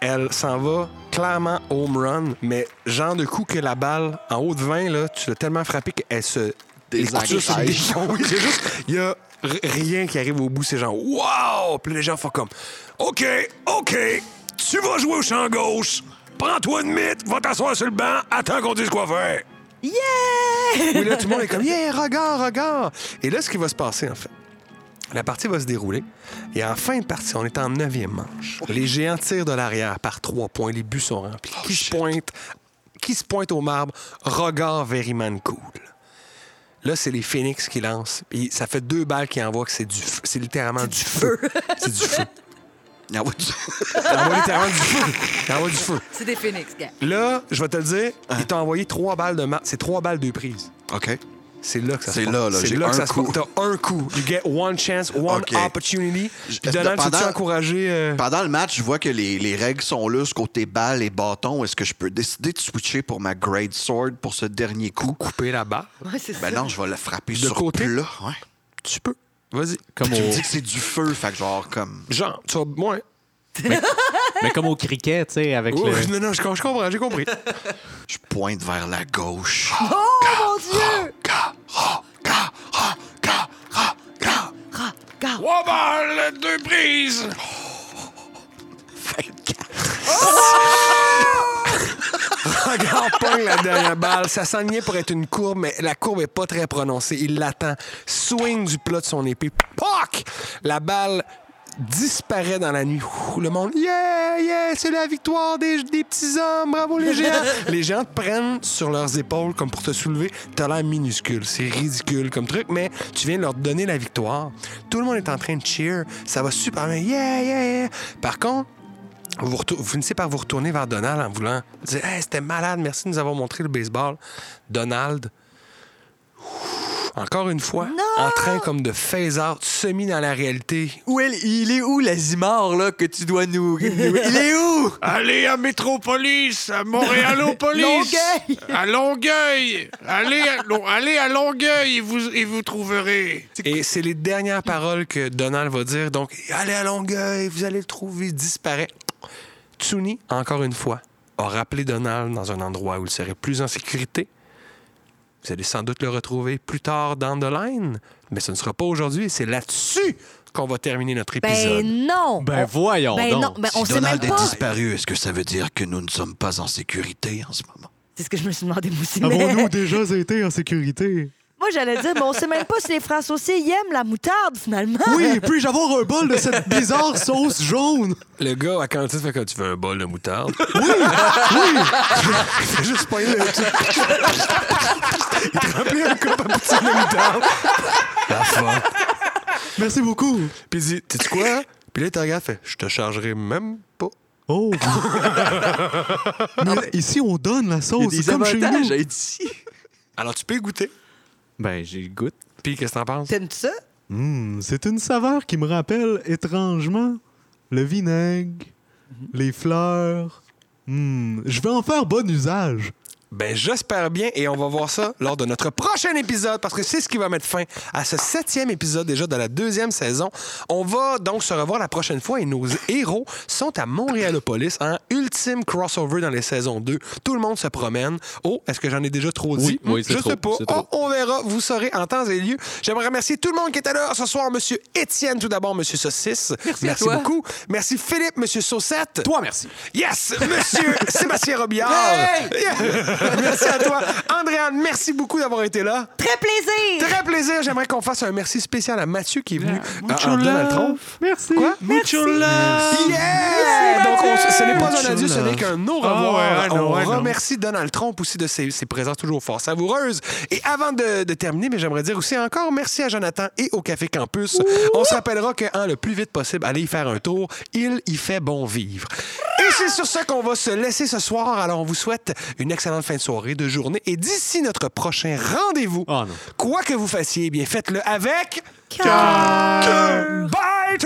A: Elle s'en va clairement home run, mais genre de coup que la balle en haut de 20, là, tu l'as tellement frappé qu'elle se. Oui. Il y a rien qui arrive au bout. C'est genre, wow! Puis les gens font comme, OK, OK, tu vas jouer au champ gauche. Prends-toi une mythe, va t'asseoir sur le banc, attends qu'on dise quoi faire.
C: Yeah!
A: Où là, tout le monde est comme, yeah, regarde, regarde. Et là, ce qui va se passer, en fait, la partie va se dérouler. Et en fin de partie, on est en neuvième manche. Les géants tirent de l'arrière par trois points. Les buts sont remplis. qui, se pointe, qui se pointe au marbre? Regard very man cool. Là, c'est les Phoenix qui lancent. Puis ça fait deux balles qui envoient que c'est du feu. C'est littéralement du, feu. *laughs* C'est du feu.
F: Ah ouais,
A: Il envoie littéralement du feu. Il envoie du feu.
C: C'est des phoenix, gars.
A: Là, je vais te le dire, il t'a envoyé trois balles de marque. C'est trois balles de prise.
F: OK.
A: C'est là que ça se
F: C'est
A: passe.
F: là, là.
A: C'est
F: J'ai
A: là que
F: un
A: ça se
F: coup.
A: passe. T'as un coup. You get one chance, one opportunity. Puis Donald,
F: pendant-
A: tu encouragé. euh,
F: Pendant le match, je vois que les, les règles sont là, ce côté balle et bâton. Est-ce que je peux décider de switcher pour ma Great Sword pour ce dernier coup?
A: couper la barre.
C: Ouais, c'est
F: Ben
C: ça.
F: non, je vais le frapper
A: De
F: sur
A: côté?
F: plat. Ouais.
A: Tu peux. Vas-y.
B: Comme
F: Tu me dis que c'est du feu, fait que genre comme...
A: Genre, tu vas. Ouais.
B: mais comme au cricket, tu sais, avec le...
A: Non, non, je, je comprends, j'ai compris.
F: Je pointe vers la gauche.
C: Oh mon Dieu!
D: Trois balles, deux prises.
A: Regarde, pogne la dernière balle. Ça s'enlignait pour être une courbe, mais la courbe est pas très prononcée. Il l'attend. Swing du plat de son épée. Poc! La balle disparaît dans la nuit. Ouh, le monde, yeah, yeah, c'est la victoire des, des petits hommes, bravo les *laughs* géants. les géants te prennent sur leurs épaules comme pour te soulever. T'as l'air minuscule, c'est ridicule comme truc, mais tu viens de leur donner la victoire. Tout le monde est en train de cheer, ça va super bien, yeah, yeah, yeah. Par contre, vous, finissez par vous retourner vers Donald en voulant dire Hey, c'était malade, merci de nous avoir montré le baseball. Donald, ouf, encore une fois, en train comme de phase out, semi dans la réalité.
E: Où est, il est où, l'Azimar, là, que tu dois nous... *laughs* Il est où?
D: Allez à Métropolis, à Montréalopolis. *laughs*
C: Longueuil.
D: À Longueuil. Allez à, allez à Longueuil et vous, et vous trouverez.
A: Et c'est les dernières paroles que Donald va dire. Donc, allez à Longueuil, vous allez le trouver, il disparaît. Tsuni, encore une fois, a rappelé Donald dans un endroit où il serait plus en sécurité. Vous allez sans doute le retrouver plus tard dans the line, mais ce ne sera pas aujourd'hui. C'est là-dessus qu'on va terminer notre épisode.
C: Ben non!
B: Ben voyons
C: Ben
B: donc.
C: non, ben on
F: si
C: sait même
F: Donald est disparu, est-ce que ça veut dire que nous ne sommes pas en sécurité en ce moment?
C: C'est ce que je me suis demandé, moi aussi. mais-
G: Avons-nous déjà été en sécurité?
C: Moi, j'allais dire, mais on sait même pas si les sauciers y aiment la moutarde, finalement.
G: Oui, puis-je avoir un bol de cette bizarre sauce jaune?
A: Le gars à cantine fait quand tu veux un bol de moutarde?
G: Oui, oui! *laughs*
A: Il fait juste pas le *laughs* Il te remplit un cup à poutine de moutarde. La fin.
G: Merci beaucoup.
A: Puis il dit, sais-tu quoi? Puis là, il te regarde, fait, je te chargerai même pas.
G: Oh! *laughs* Mais ici, on donne la
E: Il y a
G: sauce,
E: des
G: comme chez nous.
E: ici.
A: Alors, tu peux y goûter.
B: Ben, j'ai le goût.
A: Puis, qu'est-ce que t'en penses?
C: T'aimes ça?
G: Hmm, c'est une saveur qui me rappelle étrangement le vinaigre, les fleurs. Hmm, je vais en faire bon usage.
A: Ben, j'espère bien et on va voir ça lors de notre prochain épisode parce que c'est ce qui va mettre fin à ce septième épisode déjà de la deuxième saison. On va donc se revoir la prochaine fois et nos héros sont à Montréalopolis en ultime crossover dans les saisons 2. Tout le monde se promène. Oh, est-ce que j'en ai déjà trop dit?
B: Oui, oui, c'est
A: Je
B: trop,
A: sais pas. Oh, on verra. Vous saurez en temps et lieu. J'aimerais remercier tout le monde qui était là ce soir. Monsieur Étienne, tout d'abord, Monsieur Saucisse. Merci,
E: à toi.
A: beaucoup. Merci Philippe, Monsieur Saucette.
B: Toi, merci.
A: Yes! Monsieur *laughs* Sébastien Robillard! Yeah! *laughs* merci à toi. Andréane, merci beaucoup d'avoir été là.
C: Très plaisir!
A: Très plaisir. J'aimerais qu'on fasse un merci spécial à Mathieu qui est venu
D: Mucho
A: en Donald
D: love.
A: Trump.
G: Merci.
A: Quoi?
D: Mucho love.
A: Yeah! Donc, on- ce n'est pas un adieu, ce n'est qu'un au revoir.
D: Ah ouais,
A: on
D: I know.
A: remercie Donald Trump aussi de ses, ses présences toujours fort savoureuses. Et avant de, de terminer, mais j'aimerais dire aussi encore merci à Jonathan et au Café Campus. On se rappellera que hein, le plus vite possible, allez y faire un tour. Il y fait bon vivre. Et c'est sur ça qu'on va se laisser ce soir. Alors, on vous souhaite une excellente fin de soirée, de journée. Et d'ici notre prochain rendez-vous,
B: ah,
A: quoi que vous fassiez, eh bien faites-le avec... Bye!